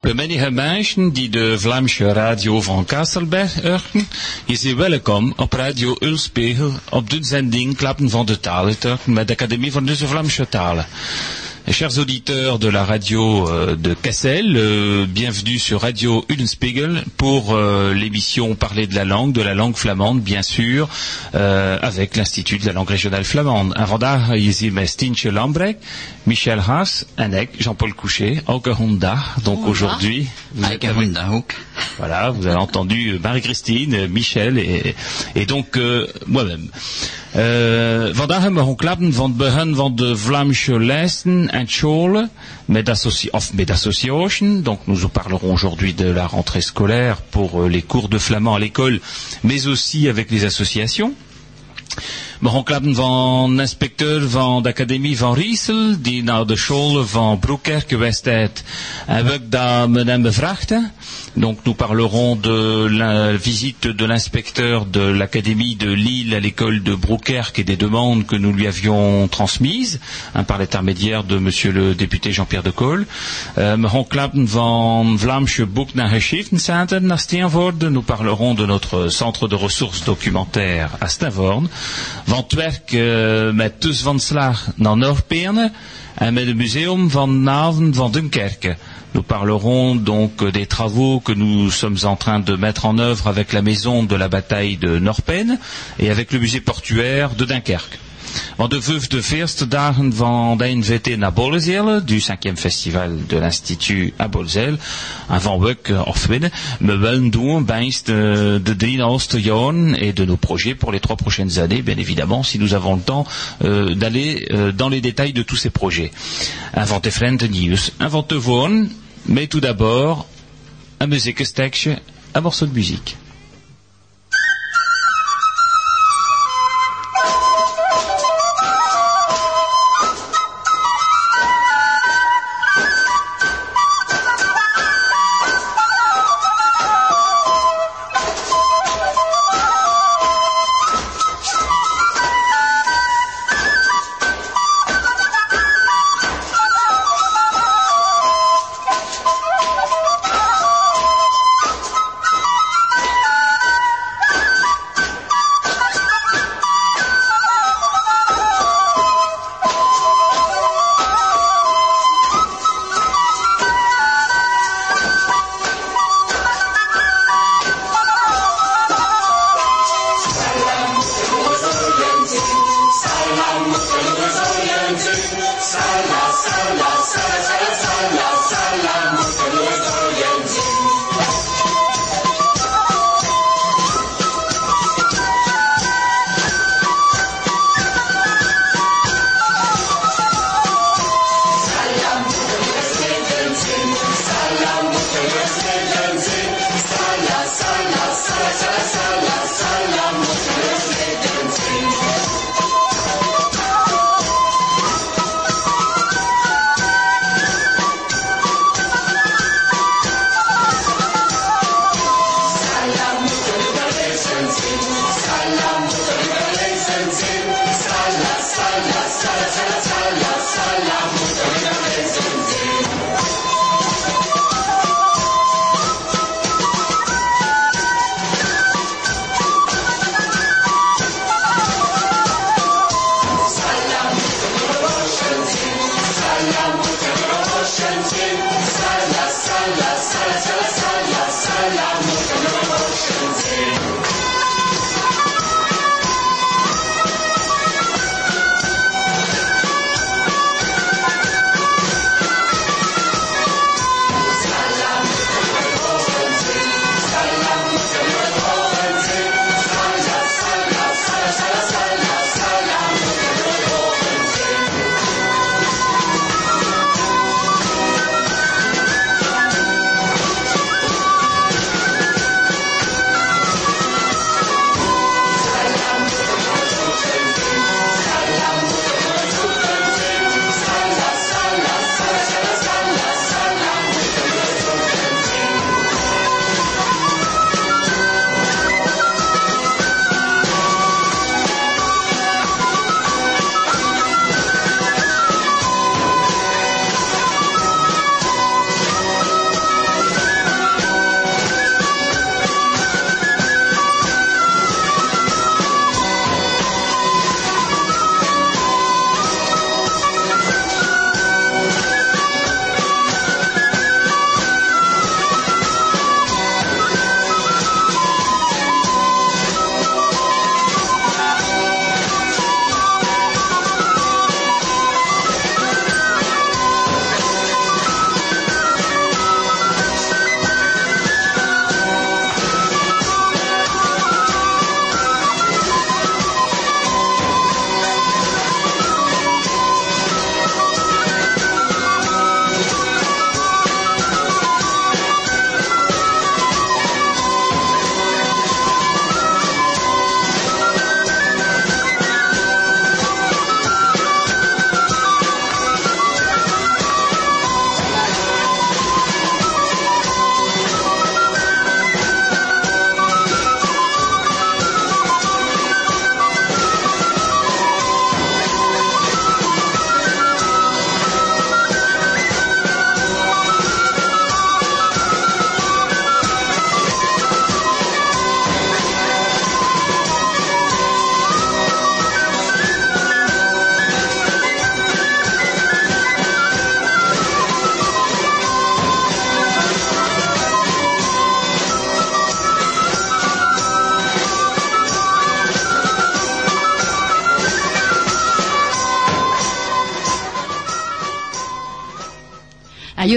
Bij menige mensen die de Vlaamse radio van Kasselberg horen, is u welkom op Radio Ulspegel op de zending Klappen van de Talen met de Academie van de Vlaamse Talen. Chers auditeurs de la radio euh, de Cassel, euh, bienvenue sur Radio Ullenspiegel pour euh, l'émission Parler de la langue, de la langue flamande, bien sûr, avec l'Institut de la langue régionale flamande. Un vandaag Stientje Lambrek, Michel Haas, Anek, Jean-Paul Couchet, Auke Donc aujourd'hui, voilà, vous avez entendu Marie-Christine, Michel et, et donc moi-même. Uh, vandaag hebben we gewoon klappen van het begin van de Vlaamse lessen en of met association. Donc nous parlerons aujourd'hui de la rentrée scolaire pour euh, les cours de flamand à l'école, mais aussi avec les associations. Klappen van inspecteur van de academie van Riesel, die naar de school van Broekkerk geweest is. En we dat met hem bevraagd. Donc nous parlerons de la visite de l'inspecteur de l'académie de Lille à l'école de Broekkerk et des demandes que nous lui avions transmises, hein, par l'intermédiaire de monsieur le député Jean-Pierre de Col. Euh, van Vlaamse Boek naar Geschriftencentrum naar Steenvoorde. Nous parlerons de notre centre de ressources documentaires à Steenvoorde van het werk uh, met van Slaag naar Noordpeerne en met het museum van van Dunkerque. Nous parlerons donc des travaux que nous sommes en train de mettre en œuvre avec la maison de la bataille de Norpen et avec le musée portuaire de Dunkerque. Want de vijfde feeste dagen van de NVT naar du cinquième festival de l'Institut à Bolzel, avant we of winnen, me willen doen bijst de, de drie et de nos projets pour les trois prochaines années, bien évidemment, si nous avons le temps euh, d'aller euh, dans les détails de tous ces projets. Inventer friend news, inventer woon, mais tout d'abord, un muziekenstekje, un morceau de musique.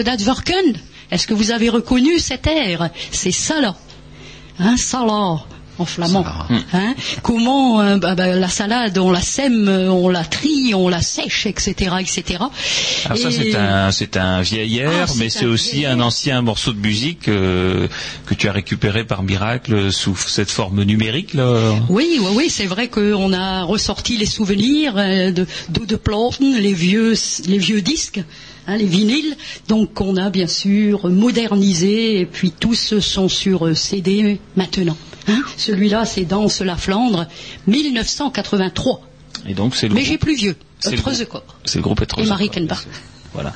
Yodat Vorken, est-ce que vous avez reconnu cet air C'est ça là. Hein, là en flamand. Hein? Comment euh, bah, bah, la salade, on la sème, on la trie, on la sèche, etc., etc. Alors ça c'est un c'est un vieil air, Ah, mais c'est aussi vieil un ancien morceau de musique euh, que tu as récupéré par miracle sous cette forme numérique là. Oui, oui, oui, c'est vrai qu'on a ressorti les souvenirs euh, de de les vieux, les vieux disques, hein, les vinyles. Donc on a bien sûr modernisé et puis tous sont sur CD maintenant. hein. Celui-là, c'est Danse la Flandre, 1983. Et donc c'est le Mais j'ai plus vieux, c'est le groupe- le. Et Marie Kenbach. Voilà.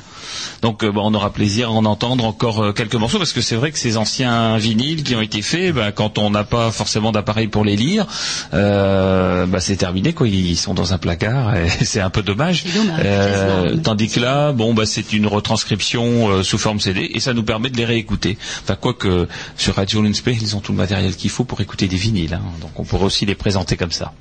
Donc euh, bon, on aura plaisir à en entendre encore euh, quelques morceaux parce que c'est vrai que ces anciens vinyles qui ont été faits, bah, quand on n'a pas forcément d'appareil pour les lire, euh, bah, c'est terminé quoi. Ils sont dans un placard et c'est un peu dommage. Dommage, Euh, tandis que là, bon, bah, c'est une retranscription sous forme CD et ça nous permet de les réécouter. Enfin, quoique sur Radio Lunspe, ils ont tout le matériel qu'il faut pour écouter des vinyles. hein. donc on pourrait aussi les présenter comme ça.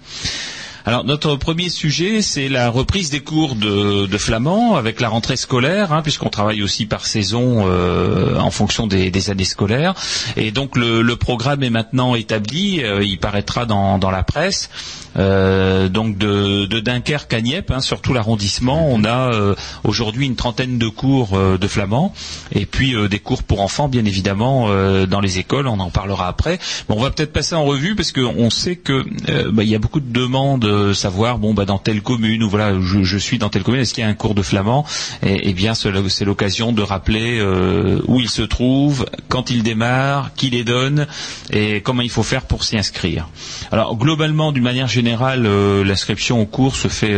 Alors notre premier sujet, c'est la reprise des cours de, flamand avec la rentrée scolaire, hein, puisqu'on travaille aussi par saison euh, en fonction des, années scolaires. Et donc le, programme est maintenant établi, euh, il paraîtra dans, la presse. Euh, donc de, Dunkerque à Nieppe, hein, sur tout l'arrondissement, on a aujourd'hui une trentaine de cours de flamand, et puis des cours pour enfants, bien évidemment, dans les écoles. On en parlera après. Bon, on va peut-être passer en revue parce qu'on sait que bah, il y a beaucoup de demandes, euh, savoir bon bah dans telle commune ou voilà je, je suis dans telle commune, est-ce qu'il y a un cours de flamand Et, et bien c'est l'occasion de rappeler euh, où il se trouve, quand il démarre, qui les donne et comment il faut faire pour s'y inscrire. Alors globalement, d'une manière générale, euh, l'inscription au cours se fait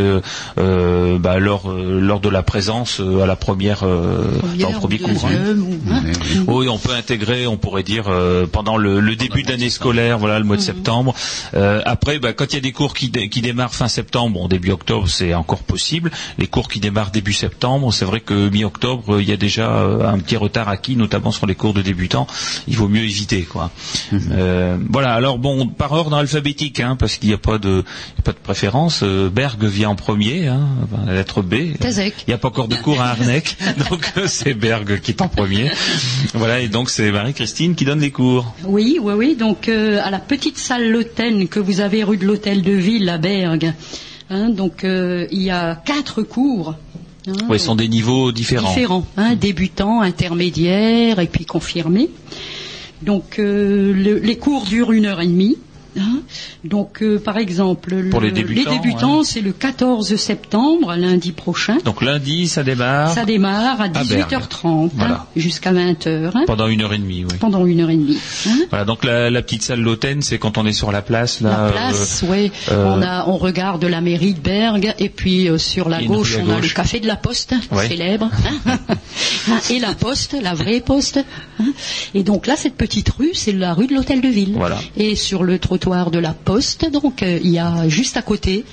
bah, lors, lors de la présence à la première, dans le Première premier ou cours. hein. ou- hein. Oui, on peut intégrer, on pourrait dire pendant le, le début d'année scolaire, voilà le mois de septembre. Euh, après, bah, quand il y a des cours qui, qui démarrent fin septembre, bon, début octobre, c'est encore possible. Les cours qui démarrent début septembre, c'est vrai que mi-octobre, il y a déjà euh, un petit retard acquis, notamment sur les cours de débutants. Il vaut mieux éviter, quoi. Euh, voilà. Alors bon, par ordre alphabétique, hein, parce qu'il n'y a pas de, a pas de préférence. Euh, Berg vient en premier, hein, la lettre B. Tazek. Il n'y a pas encore de cours à Arnec, donc c'est Berg qui est en premier. Voilà, et donc c'est Marie-Christine qui donne les cours. Oui, oui, oui. Donc euh, à la petite salle Loten que vous avez rue de l'Hôtel de Ville à Hein, donc euh, il y a quatre cours. hein, Oui, ce sont des niveaux différents. différents, hein, débutants, intermédiaires et puis confirmés. Donc euh, le- les cours durent une heure et demie. Hein. Donc euh, par exemple, Pour le- les débutants, ouais. c'est le 14 septembre, lundi prochain. Donc lundi, ça démarre Ça démarre à Bergue. 18h30 hein, Voilà. jusqu'à 20h hein, pendant une heure et demie. Oui. pendant une heure et demie. Voilà, donc la, la petite salle Loten, c'est quand on est sur la place là. La place, oui. euh, on, a, on regarde la mairie de Bergue et puis euh, sur la gauche, on a le café de la Poste, Ouais. célèbre. hein. et la Poste, la vraie Poste. Et donc là, cette petite rue, c'est la rue de l'Hôtel de Ville. Voilà. Et sur le trottoir de la Poste, donc euh, il y a juste à côté.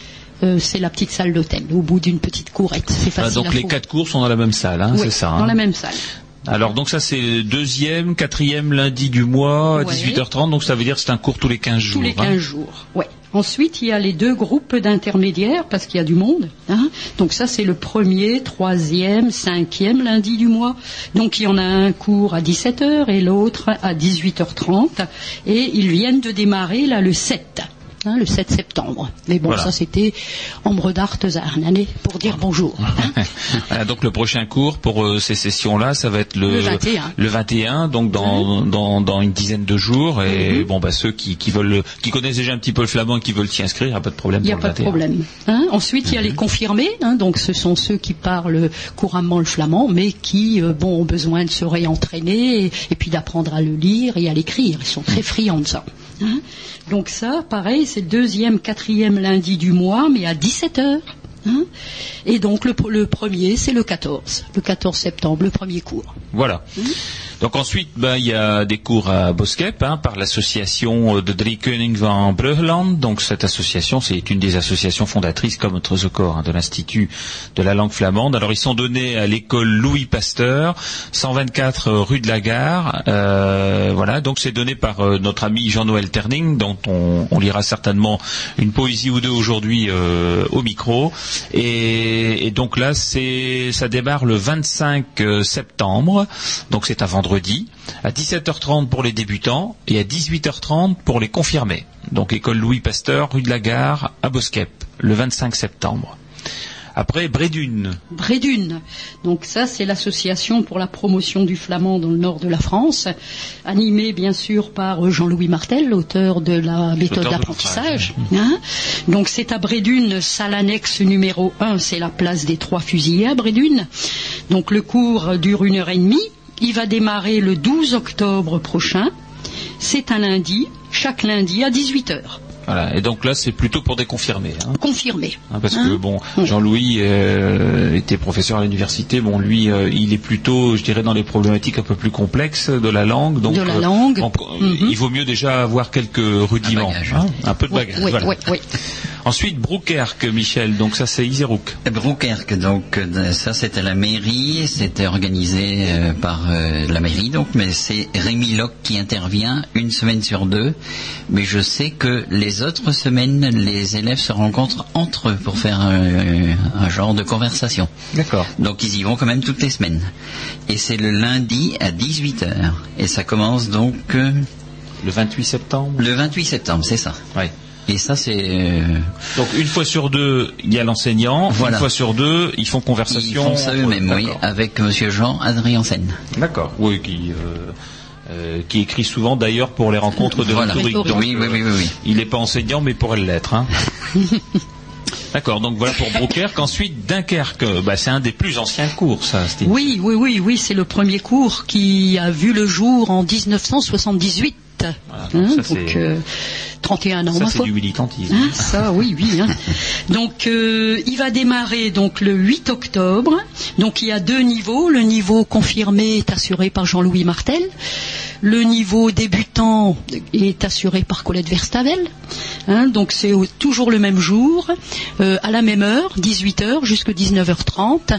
euh, c'est la petite salle d'hôtel, au bout d'une petite courette. C'est facile donc à les quatre cours sont dans la même salle, hein, Oui, c'est ça. dans hein. la même salle. Alors donc ça c'est deuxième, quatrième lundi du mois à Ouais. 18h30, donc ça veut dire c'est un cours tous les 15 jours. Tous les hein. 15 jours, ouais. Ensuite, il y a les deux groupes d'intermédiaires, parce qu'il y a du monde. hein. Donc ça, c'est le premier, troisième, cinquième lundi du mois. Donc il y en a un cours à 17h et l'autre à 18h30. Et ils viennent de démarrer là le 7. Le 7 septembre. Mais bon, Voilà. ça c'était Ambre d'Art Zarnane pour dire bonjour. hein. Voilà, donc le prochain cours pour euh, ces sessions-là, ça va être le, Le 21. le 21, donc dans, dans, dans une dizaine de jours. Et Mhm. bon, bah ceux qui, qui veulent, qui connaissent déjà un petit peu le flamand et qui veulent s'y inscrire, il n'y a pas de problème. Il n'y a pas de 21. problème. hein. Ensuite, il y a les confirmés, hein, donc ce sont ceux qui parlent couramment le flamand, mais qui euh, bon, ont besoin de se réentraîner et, et puis d'apprendre à le lire et à l'écrire. Ils sont très friands de ça. Hein. Donc ça, pareil, c'est le deuxième, quatrième lundi du mois, mais à 17 heures. hein. Et donc le, le premier, c'est le 14, le 14 septembre, le premier cours. Voilà. Donc ensuite, ben, il y a des cours à Boskep hein, par l'association de Drie Koning van Bruggeland. Donc cette association, c'est une des associations fondatrices comme notre Zocor hein, de l'Institut de la langue flamande. Alors ils sont donnés à l'école Louis Pasteur, 124 rue de la Gare. Euh, voilà, donc c'est donné par euh, notre ami Jean-Noël Terning, dont on, lira certainement une poésie ou deux aujourd'hui euh, au micro. Et, donc là, c'est ça démarre le 25 euh, septembre. Donc c'est un à 17h30 pour les débutants et à 18h30 pour les confirmés. Donc école Louis Pasteur, rue de la Gare, à Boskep, le 25 septembre. Après, Brédune. Brédune. Donc ça, c'est l'association pour la promotion du flamand dans le nord de la France, animée bien sûr par Jean-Louis Martel, l'auteur de la méthode d'apprentissage. Hein Donc c'est à Brédune, salle annexe numéro 1, c'est la place des trois fusillés à Brédune. Donc le cours dure une heure et demie. Il va démarrer le 12 octobre prochain. C'est un lundi, chaque lundi à 18 heures. Voilà. Et donc là, c'est plutôt pour des confirmés. Hein. Confirmés. Hein, parce que bon, Jean-Louis euh, était professeur à l'université. Bon, lui, euh, il est plutôt, je dirais, dans les problématiques un peu plus complexes de la langue. Donc, de la langue. donc, mm -hmm. il vaut mieux déjà avoir quelques rudiments, un, bagage, hein, un peu de bagage. Oui, voilà. oui, oui. Ensuite, Broukerque, Michel. Donc ça, c'est Iserouk. Broukerque, donc ça, c'était la mairie. C'était organisé euh, par euh, la mairie, donc, mais c'est Rémi Locke qui intervient une semaine sur deux. Mais je sais que les autres semaines, les élèves se rencontrent entre eux pour faire un, un genre de conversation. D'accord. Donc ils y vont quand même toutes les semaines. Et c'est le lundi à 18h. Et ça commence donc euh, Le 28 septembre. le 28 septembre, c'est ça. Ouais. Et ça, c'est... euh, Donc une fois sur deux, il y a l'enseignant. Voilà. Une fois sur deux, ils font ils conversation. font ça eux-mêmes, oui, avec Monsieur Jean Adriansen. D'accord. Oui, qui, euh, euh, qui écrit souvent d'ailleurs pour les rencontres de Voilà. rhétorique. Rhétorique. Donc, Oui, oui, oui, oui, oui. Il n'est pas enseignant, mais pourrait l'être. Hein. D'accord, donc voilà pour Broukerque. Ensuite, Dunkerque, bah, c'est un des plus anciens cours, ça, Steve. Oui, oui, oui, oui, c'est le premier cours qui a vu le jour en 1978. Voilà, Hein, ça, donc c'est- euh, 31 ans, Ça, c'est du militantisme. Hein, ça, oui, oui. hein. Donc, euh, il va démarrer donc le 8 octobre. Donc, il y a deux niveaux. Le niveau confirmé est assuré par Jean-Louis Martel. Le niveau débutant est assuré par Colette Verstavel. Hein, donc, c'est toujours le même jour, euh, à la même heure, 18h jusqu'à 19h30.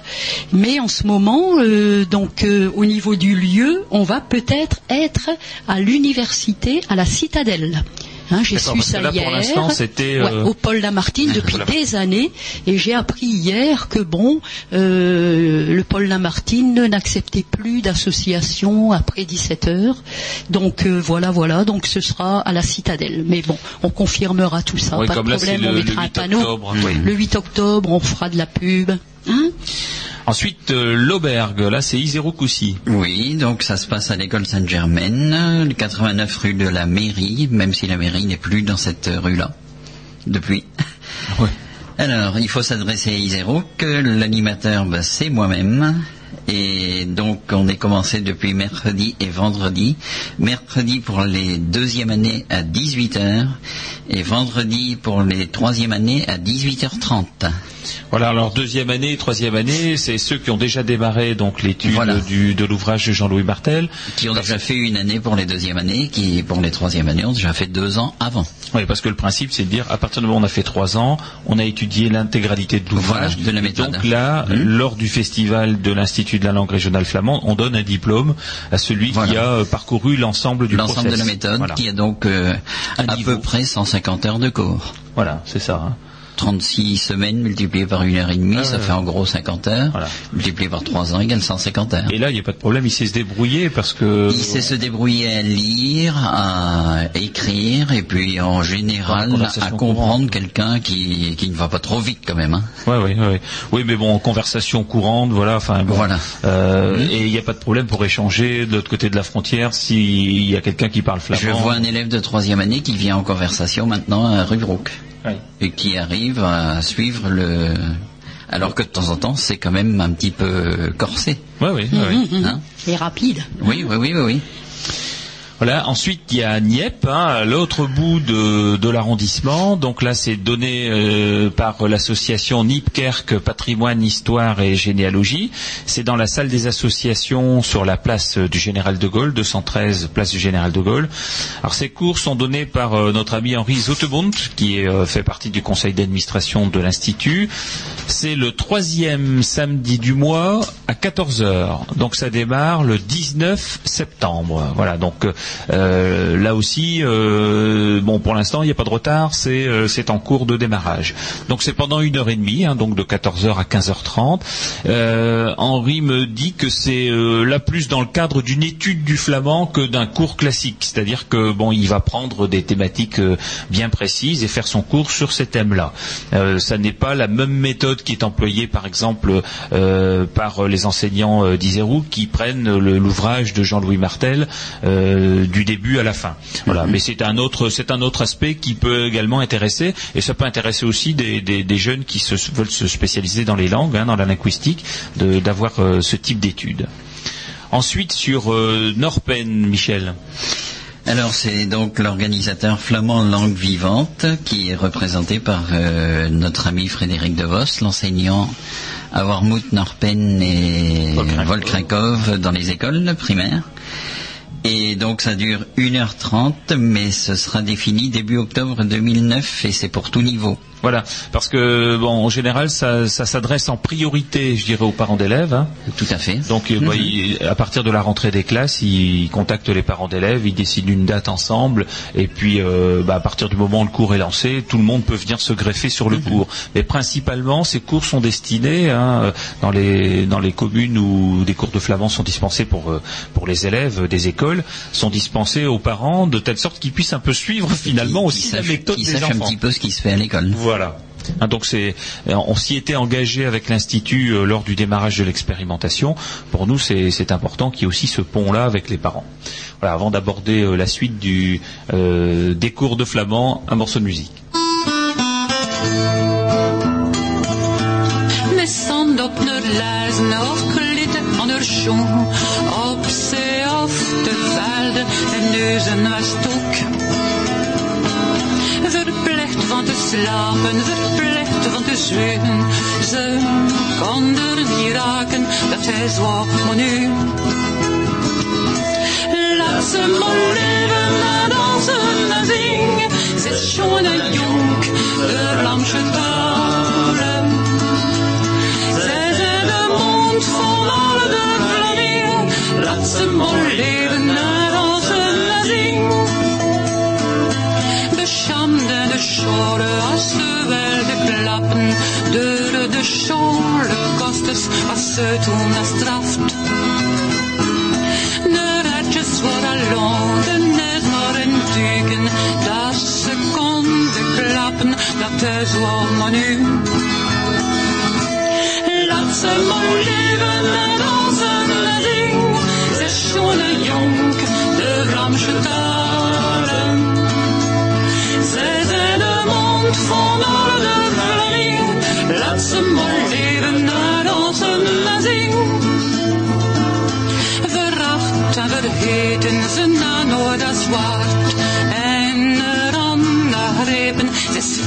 Mais en ce moment, euh, donc euh, au niveau du lieu, on va peut-être être à l'université, à la Citadelle. Hein, j'ai su ça là, hier. l'instant, c'était, Ouais, euh, au Paul Lamartine depuis des années, et j'ai appris hier que bon, euh, le Paul Lamartine n'acceptait plus d'associations après 17 heures. Donc euh, voilà, voilà. Donc ce sera à la Citadelle. Mais bon, on confirmera tout ça. Oui, pas comme de problème. on le mettra un 8 panneau. octobre. oui. Le 8 octobre, on fera de la pub. Hein Ensuite, euh, l'Aubergue, là, c'est Iserouk aussi. Oui, donc ça se passe à l'école Sainte-Germaine, le 89 rue de la mairie, même si la mairie n'est plus dans cette rue-là, depuis. Ouais. Alors, il faut s'adresser à Iserouk, l'animateur, bah, c'est moi-même. Et donc, on est commencé depuis mercredi et vendredi. Mercredi pour les deuxièmes années à 18h et vendredi pour les troisième années à 18h30. Voilà, alors deuxième année, troisième année, c'est ceux qui ont déjà démarré donc l'étude Voilà. de l'ouvrage de Jean-Louis Martel. Qui ont déjà fait une année pour les deuxièmes années, qui pour les troisièmes années ont déjà fait deux ans avant. Oui, parce que le principe, c'est de dire, à partir du moment où on a fait trois ans, on a étudié l'intégralité de l'ouvrage. Voilà, de la méthode. donc là, Mhm. lors du festival de l'Institut de la langue régionale flamande, on donne un diplôme à celui qui a euh, parcouru l'ensemble du L'ensemble de la méthode, Voilà, qui a donc euh, à niveau. peu près 150 heures de cours. Voilà, c'est ça. hein. 36 semaines multipliées par une heure et demie, Ah, ça fait en gros 50 heures. Voilà. Multiplié par 3 ans égale 150 heures. Et là, il n'y a pas de problème, il sait se débrouiller parce que... Il sait se débrouiller à lire, à écrire, et puis en général à comprendre quelqu'un qui, qui ne va pas trop vite quand même. Hein. Ouais, ouais, ouais. Oui, mais bon, conversation courante, voilà, enfin, bon. Voilà. Euh, Mhm. Et il n'y a pas de problème pour échanger de l'autre côté de la frontière s'il y a quelqu'un qui parle flamand. Je vois un élève de troisième année qui vient en conversation maintenant à Rubrook Et qui arrive à suivre le... Alors que de temps en temps, c'est quand même un petit peu corsé. Oui, mhm. Hein Et rapide. Oui, oui, oui, oui, oui. Voilà. Ensuite, il y a Nieppe, hein, l'autre bout de, l'arrondissement. Donc là, c'est donné euh, par l'association Nipkerk Patrimoine, Histoire et Généalogie. C'est dans la salle des associations sur la place du Général de Gaulle, 213 place du Général de Gaulle. Alors ces cours sont donnés par euh, notre ami Henri Zottebund, qui euh, fait partie du conseil d'administration de l'institut. C'est le troisième samedi du mois à 14 heures. Donc ça démarre le 19 septembre. Voilà. Donc euh, là aussi, euh, bon, pour l'instant, il n'y a pas de retard, c'est euh, c'est en cours de démarrage. Donc c'est pendant une heure et demie, hein, donc de 14h à 15h30. Euh, Henri me dit que c'est euh, là plus dans le cadre d'une étude du flamand que d'un cours classique, c'est-à-dire que bon, il va prendre des thématiques euh, bien précises et faire son cours sur ces thèmes-là. Euh, ça n'est pas la même méthode qui est employée, par exemple, euh, par les enseignants euh, d'Iserou qui prennent l'ouvrage de Jean-Louis Martel euh, du début à la fin. Voilà. Mais c'est un autre, c'est un autre aspect qui peut également intéresser, et ça peut intéresser aussi des, des- des jeunes qui se, veulent se spécialiser dans les langues, hein, dans la linguistique, de- d'avoir euh, ce type d'études. Ensuite, sur euh, Norpen, Michel. Alors c'est donc l'organisateur flamand langue vivante qui est représenté par euh, notre ami Frédéric De Vos, l'enseignant à Wormhout, Norpen et. Volkrakov dans les écoles primaires. Et donc ça dure 1h30, mais ce sera défini début octobre 2009 et c'est pour tout niveau. Voilà, parce que bon, en général, ça, ça s'adresse en priorité, je dirais, aux parents d'élèves. hein. Tout à fait. Donc, euh, bah, il- à partir de la rentrée des classes, ils contactent les parents d'élèves, ils décident une date ensemble, et puis euh, bah, à partir du moment où le cours est lancé, tout le monde peut venir se greffer sur le cours. Mais principalement, ces cours sont destinés hein, dans les dans les communes où des cours de flamand sont dispensés pour euh, pour les élèves des écoles, sont dispensés aux parents de telle sorte qu'ils puissent un peu suivre finalement Qui- aussi qui la sache- méthode qui des sache un enfants. petit peu ce qui se fait à l'école. Voilà. Hein, donc c'est, on s'y était engagé avec l'institut euh, lors du démarrage de l'expérimentation. Pour nous, c'est important qu'il y ait aussi ce pont-là avec les parents. Voilà, avant d'aborder euh, la suite euh, des cours de flamand, un morceau de musique. Slapen, verplicht van te zweten. Ze kon er niet raken, dat hij zwaar, maar nu. Laat ze maar leven, en dansen en zingen. Ze is schoon en jong, de lamsje talen. Ze toen straft. De ratjes alone, net maar een duiken. Dat ze konden klappen, dat is wat nu. Laat ze maar leven en dansen en zingen. Ze is schone jonk, de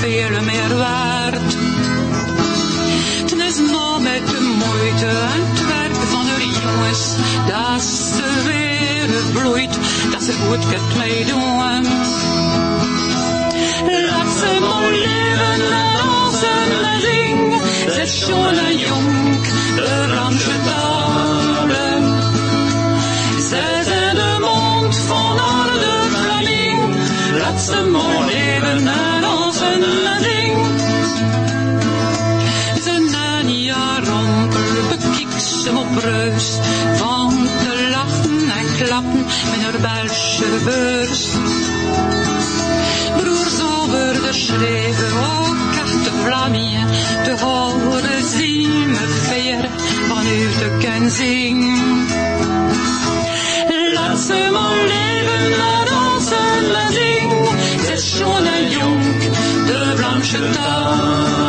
veel meer waard. Het is maar met de moeite en het werk van de jongens dat ze weer bloeit, dat ze goed kunt meedoen. Laat ze maar leven en dansen en zingen, ze is schoon en jong, de Vlaamse ze op reus van te lachen en klappen met haar Belgische beurs. Broers over de schreven, ook carte Vlamingen, te horen zien me veer vanuit de kenzing. Laat ze maar leven en dansen en zingen, ze is schoon en jong, de Vlaamse talen.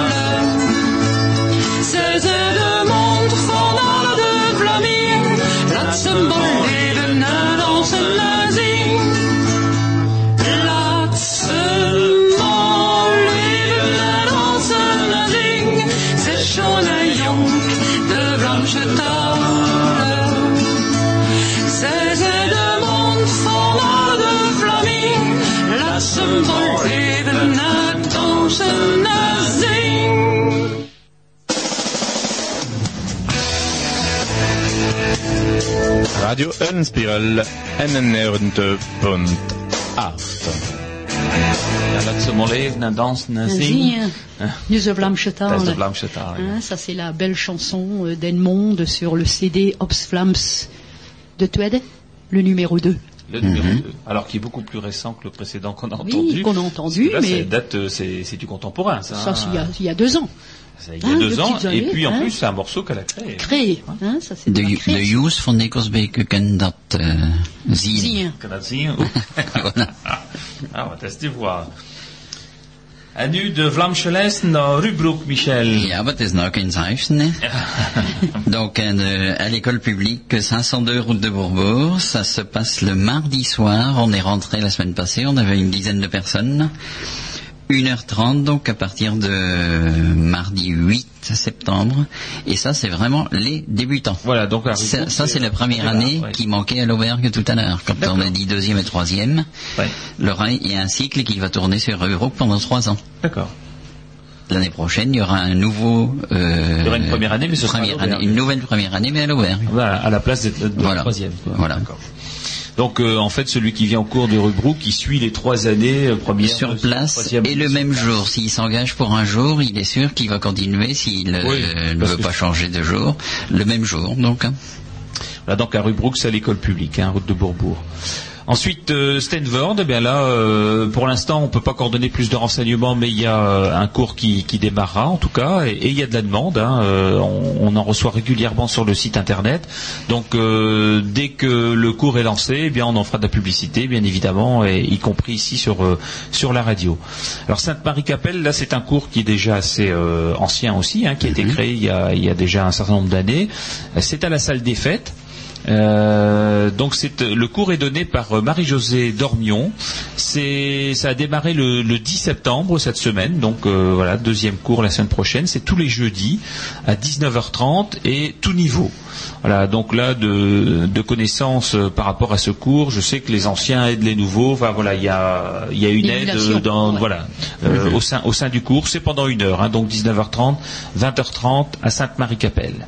Alle de Radio Unspiral NNR2.8. Ja, dat ze maar leven en dansen en zingen. Ça c'est la belle chanson euh, d'Edmond sur le CD Ops Flams de Tweede, le numéro 2. Le numéro 2. Alors qui est beaucoup plus récent que le précédent qu'on a Oui, entendu. qu'on a entendu, là, mais- date, euh, c'est du contemporain, ça. Ça, hein. c'est il y a- il y, a deux ans. Ça, il y a Hein, deux ans. petites Et années, puis en hein. plus, c'est un morceau qu'elle a créé. Créé. Hein, ça c'est de, création. Jus van Nickersbeke dat uh, zien. Kan dat zien? Ah, wat is die voir. En nu de Vlaamse les naar Rubroek, Michel. Ja, het is nou geen. Donc, euh, à l'école publique 502 route de Bourbourg, ça se passe le mardi soir. On est rentré la semaine passée, on avait une dizaine de personnes. 1h30, donc à partir de mardi 8 septembre. Et ça, c'est vraiment les débutants. Voilà, donc Ça, c'est la première année ouais. qui manquait à l'auberge tout à l'heure. Quand on a dit deuxième et troisième, Ouais. Il y a un cycle qui va tourner sur Europe pendant trois ans. D'accord. L'année prochaine, il y aura un nouveau. euh, Il y aura une première année, mais ce sera année, une nouvelle première année, mais à l'auberge. Voilà, à la place de, de la Voilà. troisième. quoi. Voilà. D'accord. Donc euh, en fait, celui qui vient au cours de Rubrook, il suit les trois années euh, première, Sur place et le même jour. S'il s'engage pour un jour, il est sûr qu'il va continuer s'il euh, ne veut pas changer de jour. Le même jour, donc. hein. Voilà, donc à Rubrook, c'est à l'école publique, hein, route de Bourbourg. Ensuite, euh, Stanford, eh bien là, euh, pour l'instant, on peut pas encore donner plus de renseignements, mais il y a euh, un cours qui, qui démarrera en tout cas, et, et il y a de la demande. hein, on, on en reçoit régulièrement sur le site internet. Donc, euh, dès que le cours est lancé, eh bien, on en fera de la publicité, bien évidemment, et y compris ici sur euh, sur la radio. Alors, Sainte-Marie-Capelle, là, c'est un cours qui est déjà assez euh, ancien aussi, hein, qui a été créé il y a, il y a déjà un certain nombre d'années. C'est à la salle des fêtes. Euh, donc c'est le cours est donné par euh, Marie-Josée Dormion. C'est ça a démarré le, le 10 septembre cette semaine. Donc euh, voilà, deuxième cours la semaine prochaine. C'est tous les jeudis à 19h30 et tout niveau. Voilà, donc là de, de connaissances euh, par rapport à ce cours, je sais que les anciens aident les nouveaux. Enfin voilà, il y a il y a une aide Émulation, euh, dans ouais. voilà euh, au sein au sein du cours. C'est pendant une heure, hein, donc 19h30, 20h30 à Sainte-Marie-Capelle.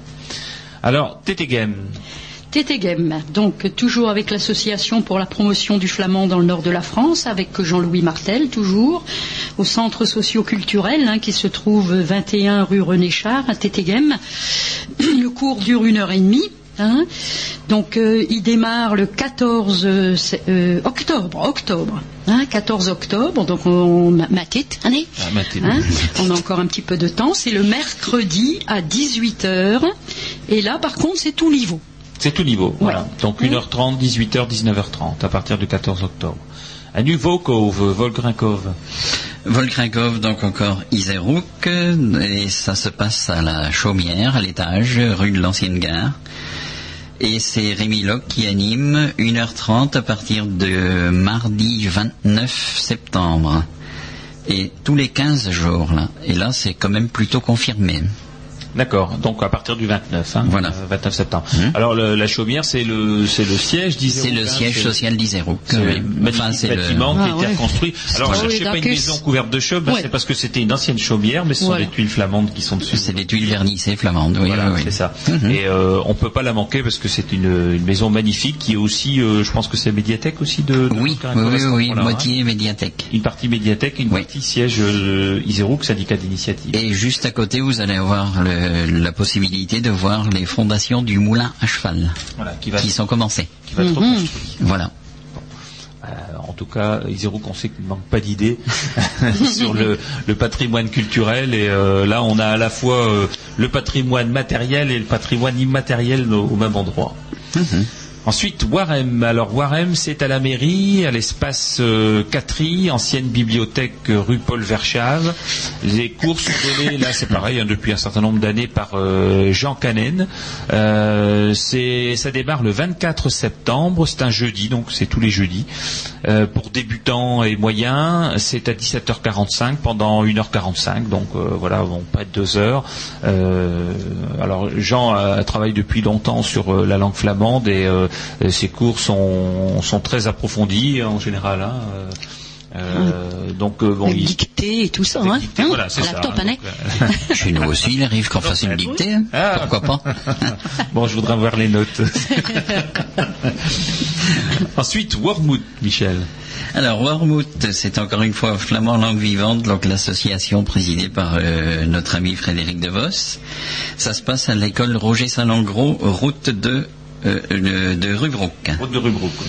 Alors, Tété Game. Tétégem, donc toujours avec l'association pour la promotion du flamand dans le nord de la France, avec Jean-Louis Martel, toujours, au centre socio-culturel hein, qui se trouve 21 rue René Char, à Tétégem. Le cours dure une heure et demie. hein. Donc euh, il démarre le 14 euh, euh, octobre, octobre, hein, 14 octobre, donc on ma- ma tête, allez, Ah. Hein, on a encore un petit peu de temps. C'est le mercredi à 18h. Et là, par contre, c'est tout niveau. C'est tout niveau. Voilà. Ouais. Donc 1h30, 18h, 19h30 à partir du 14 octobre. À Nouveau Cove, Volgrinkov. Volkrinkov, donc encore Iserouk, et ça se passe à la Chaumière, à l'étage, rue de l'Ancienne Gare. Et c'est Rémi Locke qui anime 1h30 à partir de mardi 29 septembre. Et tous les 15 jours, là. Et là, c'est quand même plutôt confirmé. D'accord. Donc à partir du 29, hein, Voilà. euh, 29 septembre. Mhm. Alors le- la chaumière, c'est le c'est le siège d'Isérouk, C'est le siège social d'Iserouk. C'est magnifique Enfin, c'est le- bâtiment qui Ah, a été ouais. reconstruit. Alors, Ah je oui, cherchez pas une maison couverte de chaume, ben, Ouais. c'est parce que c'était une ancienne chaumière, mais ce sont Voilà. des tuiles flamandes qui sont dessus. C'est des tuiles vernissées flamandes, oui, Voilà, oui, oui. c'est ça. Mhm. Et euh, on peut pas la manquer parce que c'est une, une maison magnifique qui est aussi, euh, je pense que c'est médiathèque aussi de. de Oui, oui, oui, oui, hein. moitié médiathèque. Une partie médiathèque, une Oui. partie siège euh, Isérouk, syndicat d'initiative. Et juste à côté, vous allez avoir le- la possibilité de voir les fondations du moulin à cheval Voilà, qui va, qui sont commencées. qui va être reconstruit. Voilà. Euh, en tout cas, Isérouk, on sait qu'il ne manque pas d'idées sur le, le patrimoine culturel. Et euh, là, on a à la fois euh, le patrimoine matériel et le patrimoine immatériel au, au même endroit. Ensuite, Warem. Alors Warem, c'est à la mairie, à l'espace euh, Catry, ancienne bibliothèque euh, rue Paul Verchave. Les cours sont donnés, là c'est pareil, hein, depuis un certain nombre d'années par euh, Jean Canen. Euh, ça démarre le 24 septembre, c'est un jeudi, donc c'est tous les jeudis. Pour débutants et moyens, c'est à 17h45 pendant 1h45, donc voilà, vont pas être deux heures. Alors Jean travaille depuis longtemps sur la langue flamande et euh, ses cours sont, sont très approfondis en général. hein, euh, Euh, donc euh, bon, il- dictée et tout ça, hein. dictée, Hein voilà, c'est ça. Laptop, hein, hein, donc, euh, Chez nous aussi, il arrive qu'on fasse une dictée. hein. Ah. Pourquoi pas bon, je voudrais voir les notes. Ensuite, Wormwood, Michel. Alors, Wormwood, c'est encore une fois Flamand Langue Vivante, donc l'association présidée par euh, notre ami Frédéric De Vos. Ça se passe à l'école Roger Saint-Langros, route de, euh, le- de Rubrouck. Route de Rubrouck. oui.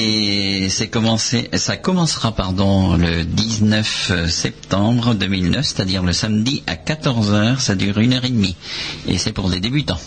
Et c'est commencé, ça commencera pardon le 19 septembre 2009, c'est-à-dire le samedi à 14h, ça dure une heure et demie. Et c'est pour des débutants.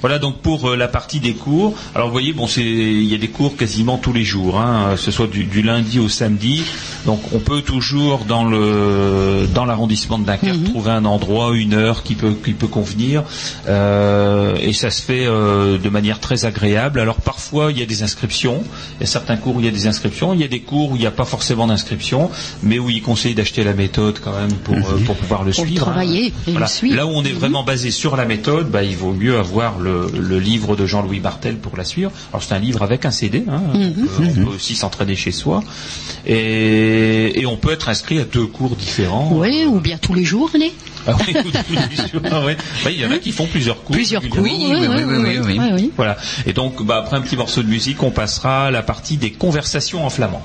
Voilà donc pour euh, la partie des cours. Alors vous voyez, bon, c'est il y a des cours quasiment tous les jours, hein, que ce soit du, du lundi au samedi. Donc on peut toujours dans le dans l'arrondissement de Dunkerque trouver un endroit, une heure qui peut qui peut convenir. Euh, et ça se fait euh, de manière très agréable. Alors parfois il y a des inscriptions. Il y a certains cours où il y a des inscriptions. Il y a des cours où il n'y a pas forcément d'inscription, mais où il conseille d'acheter la méthode quand même pour euh, pour pouvoir le Pour le suivre. hein. travailler le suivre. Là où on est vraiment basé sur la méthode, bah, il vaut mieux avoir le, le livre de Jean-Louis Bartel pour la suivre. Alors c'est un livre avec un CD, hein, Mhm. on, peut, on peut aussi s'entraîner chez soi, et, et on peut être inscrit à deux cours différents. Oui, ou bien tous les jours, né Ah oui, ah ouais. Bah, il y en a qui font plusieurs cours. Plusieurs cours. Oui, oui, oui, oui, oui. oui, oui. Voilà. Et donc, bah, après un petit morceau de musique, on passera à la partie des conversations en flamand.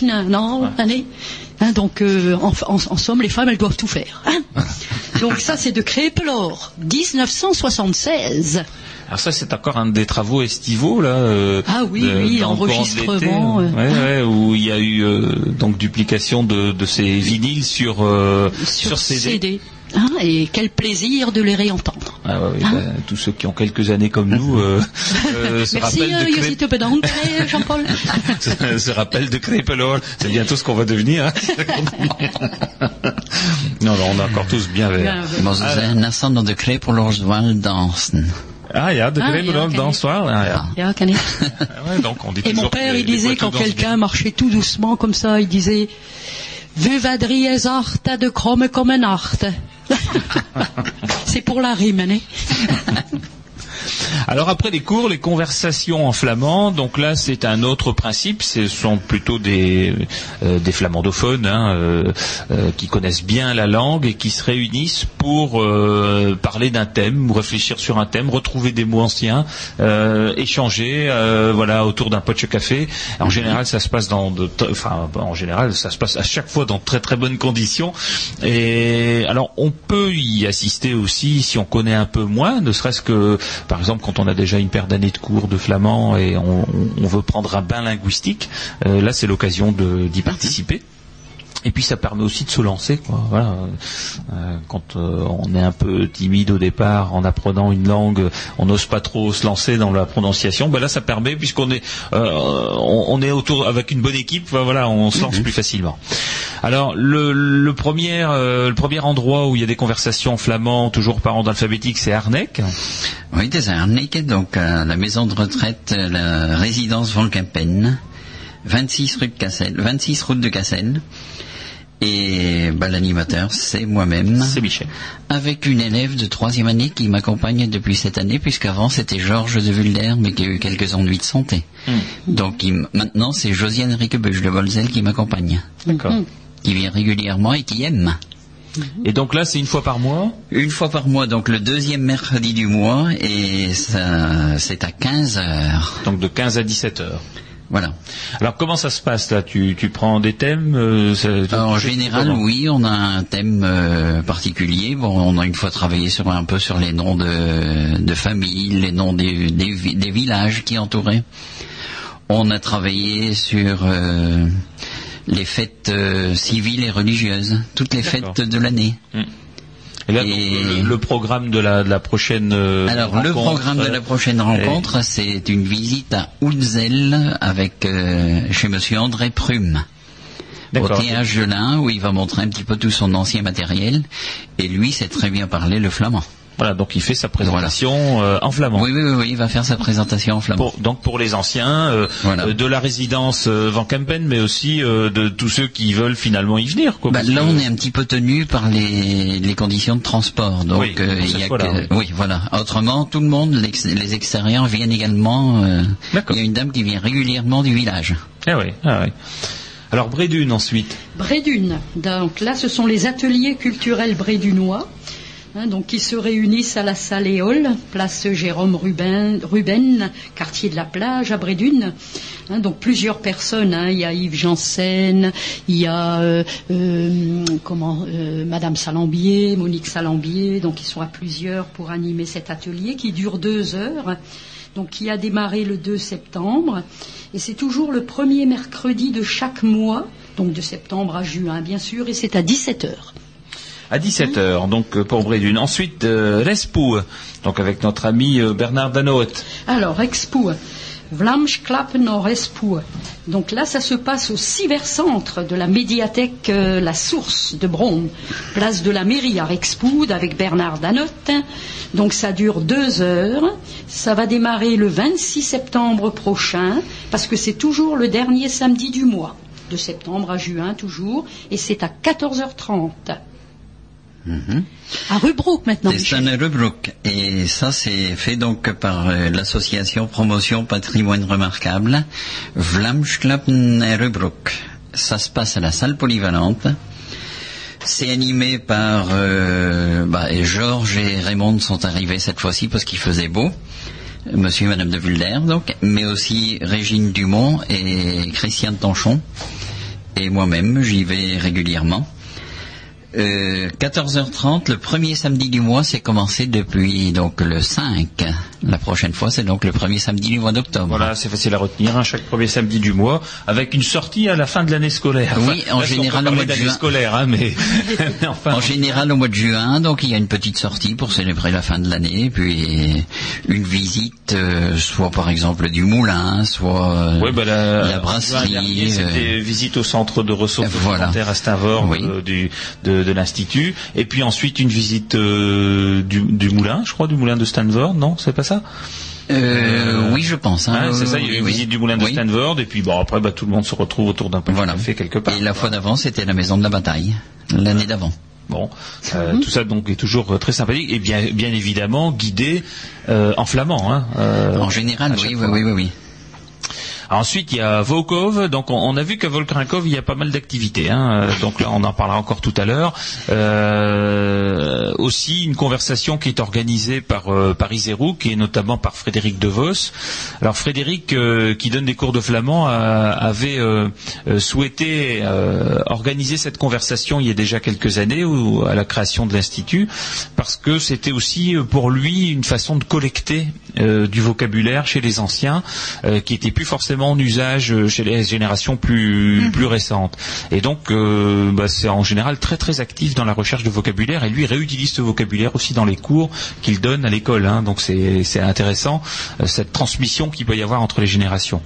Comme No, ça. you wash na- no, allez. Hein, donc, euh, en, en- en somme, les femmes, elles doivent tout faire. hein. donc, ça, c'est de Crépelor, 1976. Alors ça, c'est encore un des travaux estivaux là. euh, Ah oui, de- oui, enregistrement, euh, ouais, ouais, où il y a eu euh, donc duplication de, de ces vinyles sur euh, sur, CD. Hein, et quel plaisir de les réentendre. Ah ouais, ouais, Hein bah, tous ceux qui ont quelques années comme nous euh, euh, se Merci, euh, de Topedang, euh, Jean-Paul. se, se rappellent de Crépelor. C'est bientôt ce qu'on va devenir. hein. non, non, on est encore tous bien verts. Maar ze zijn nog de krepelors wel dansen. Ah, ja, de Ah, ja, dans ce soir. Ah, ja. Ja, ken ik. Ouais, donc on dit Et mon père, il disait, quand quelqu'un marchait tout doucement comme ça, il disait Vuvadri es arte de chrome comme un arte. C'est pour la rime, hein Alors après les cours, les conversations en flamand, donc là c'est un autre principe, ce sont plutôt des, euh, flamandophones hein, euh, euh, qui connaissent bien la langue et qui se réunissent pour parler d'un thème réfléchir sur un thème, retrouver des mots anciens, échanger, voilà, autour d'un pot de café. En général, ça se passe dans, de, enfin, en général, ça se passe à chaque fois dans très très bonnes conditions. Et alors, on peut y assister aussi si on connaît un peu moins, ne serait-ce que, par exemple, quand a déjà une paire d'années de cours de flamand et on, on veut prendre un bain linguistique, euh, là, c'est l'occasion d'y participer. Et puis ça permet aussi de se lancer, quoi. Voilà. Euh, quand euh, on est un peu timide au départ en apprenant une langue, on n'ose pas trop se lancer dans la prononciation. Ben là, ça permet puisqu'on est euh, on, on est autour avec une bonne équipe. ben voilà, on se lance plus facilement. Alors le, le premier le premier endroit où il y a des conversations en flamand, toujours par ordre alphabétique, c'est Arnec. Oui, c'est à Arneke, donc à la maison de retraite, la résidence Van Kempen, 26 rue de Cassel, 26 route de Cassel. Et bah, l'animateur, c'est moi-même, C'est Michel. avec une élève de troisième année qui m'accompagne depuis cette année, puisqu'avant c'était Georges de Vulder, mais qui a eu quelques ennuis de santé. Donc il m- maintenant c'est Josiane Riquebuche de Bolzel qui m'accompagne, D'accord. qui vient régulièrement et qui aime. Et donc là, c'est une fois par mois? Une fois par mois, donc le deuxième mercredi du mois, et ça, c'est à 15 heures. Donc de 15 à 17 heures. Voilà. Alors comment ça se passe là? Tu, tu prends des thèmes euh, ça- Alors, en général, oui, on a un thème euh, particulier. Bon, on a une fois travaillé sur un peu sur les noms de, de famille, les noms des, des, des villages qui entouraient. On a travaillé sur euh, les fêtes euh, civiles et religieuses, toutes les fêtes de l'année. Et là, donc, Et- le, le programme de la, de la prochaine. euh, Alors, le rencontre, programme de la euh, prochaine rencontre, c'est une visite à Oulzel avec euh, chez Monsieur André Prume. Au D'accord. théâtre Gelin, où il va montrer un petit peu tout son ancien matériel. Et lui sait très bien parler le flamand. Voilà, donc il fait sa présentation euh, en flamand. Oui, oui, oui, oui, il va faire sa présentation en flamand. Pour- donc pour les anciens euh, Voilà. euh, de la résidence euh, Van Kempen, mais aussi euh, de tous ceux qui veulent finalement y venir. Quoi, Bah, là, que- on est un petit peu tenu par les, les conditions de transport. Donc, Oui, euh, il y a que- oui. voilà. Autrement, tout le monde, les extérieurs viennent également. euh, D'accord. il y a une dame qui vient régulièrement du village. Ah oui, ah oui. Alors Brédune ensuite. Brédune. Donc là, ce sont les ateliers culturels brédunois. Hein, donc, qui se réunissent à la salle Éole, place Jérôme Ruben, Ruben, quartier de la plage à Brédune. Hein, donc plusieurs personnes. hein, il y a Yves Janssen, il y a euh, euh, comment euh, Madame Salambier, Monique Salambier. Donc ils sont à plusieurs pour animer cet atelier qui dure deux heures. Donc qui a démarré le 2 septembre et c'est toujours le premier mercredi de chaque mois, donc de septembre à juin bien sûr, et c'est à 17 heures. À 17h, donc euh, pour Brédune. Ensuite, euh, Respou, donc avec notre ami euh, Bernard Danoët. Alors, Expo, Vlamsklappen en. Donc là, ça se passe au cybercentre de la médiathèque euh, La Source de Bronne, place de la mairie à Rexpoud avec Bernard Danotte. Donc ça dure deux heures. Ça va démarrer le 26 septembre prochain, parce que c'est toujours le dernier samedi du mois, de septembre à juin toujours, et c'est à 14h30. À Rubrook maintenant. C'est Rebrook. Et ça, c'est fait donc par euh, l'association Promotion Patrimoine Remarquable, Vlamsklappen et Rebrook. Ça se passe à la salle polyvalente. C'est animé par euh, bah, et Georges et Raymond sont arrivés cette fois-ci parce qu'il faisait beau. Monsieur et Madame de Vulder, donc, mais aussi Régine Dumont et Christiane Tanchon. Et moi-même, j'y vais régulièrement. Euh, 14h30, le premier samedi du mois, c'est commencé depuis donc le 5. La prochaine fois, c'est donc le premier samedi du mois d'octobre. Voilà, c'est facile à retenir, hein, chaque premier samedi du mois, avec une sortie à la fin de l'année scolaire. Oui, en là, général, au mois de juin. scolaire, hein, mais, mais enfin. En général, au mois de juin, donc il y a une petite sortie pour célébrer la fin de l'année, puis une visite, euh, soit par exemple du moulin, soit euh, Ouais, bah, la, brasserie. dernier, euh, C'était visite au centre de ressources Voilà. alimentaires à Stavord Oui. euh, du, de, de l'Institut. Et puis ensuite une visite euh, du, du moulin, je crois, du moulin de Stanford, non C'est pas ça? Euh, oui, je pense. hein, Hein, C'est ça, il y a eu une oui. visite du moulin de Oui. Stanford. Et puis bon, après, bah, tout le monde se retrouve autour d'un peu Voilà. de café quelque part. Et la fois d'avant, c'était la maison de la bataille, l'année d'avant. Bon, euh, tout ça donc est toujours euh, très sympathique et bien, bien évidemment guidé euh, en flamand. Hein, euh, En général, oui, oui, oui. Ensuite, il y a Volkov. Donc, on, a vu qu'à Volkrinkov, il y a pas mal d'activités. Hein. Euh, Donc là, on en parlera encore tout à l'heure. Euh, aussi, une conversation qui est organisée par euh, par Iserouk et notamment par Frédéric De Vos. Alors, Frédéric, euh, qui donne des cours de flamand, avait souhaité organiser cette conversation il y a déjà quelques années ou à la création de l'institut, parce que c'était aussi pour lui une façon de collecter euh, du vocabulaire chez les anciens, euh, qui était plus forcément en usage euh, chez les générations plus plus récentes. Et donc, euh, bah, c'est en général très très actif dans la recherche de vocabulaire, et lui réutilise ce vocabulaire aussi dans les cours qu'il donne à l'école. hein. Donc c'est c'est intéressant euh, cette transmission qu'il peut y avoir entre les générations.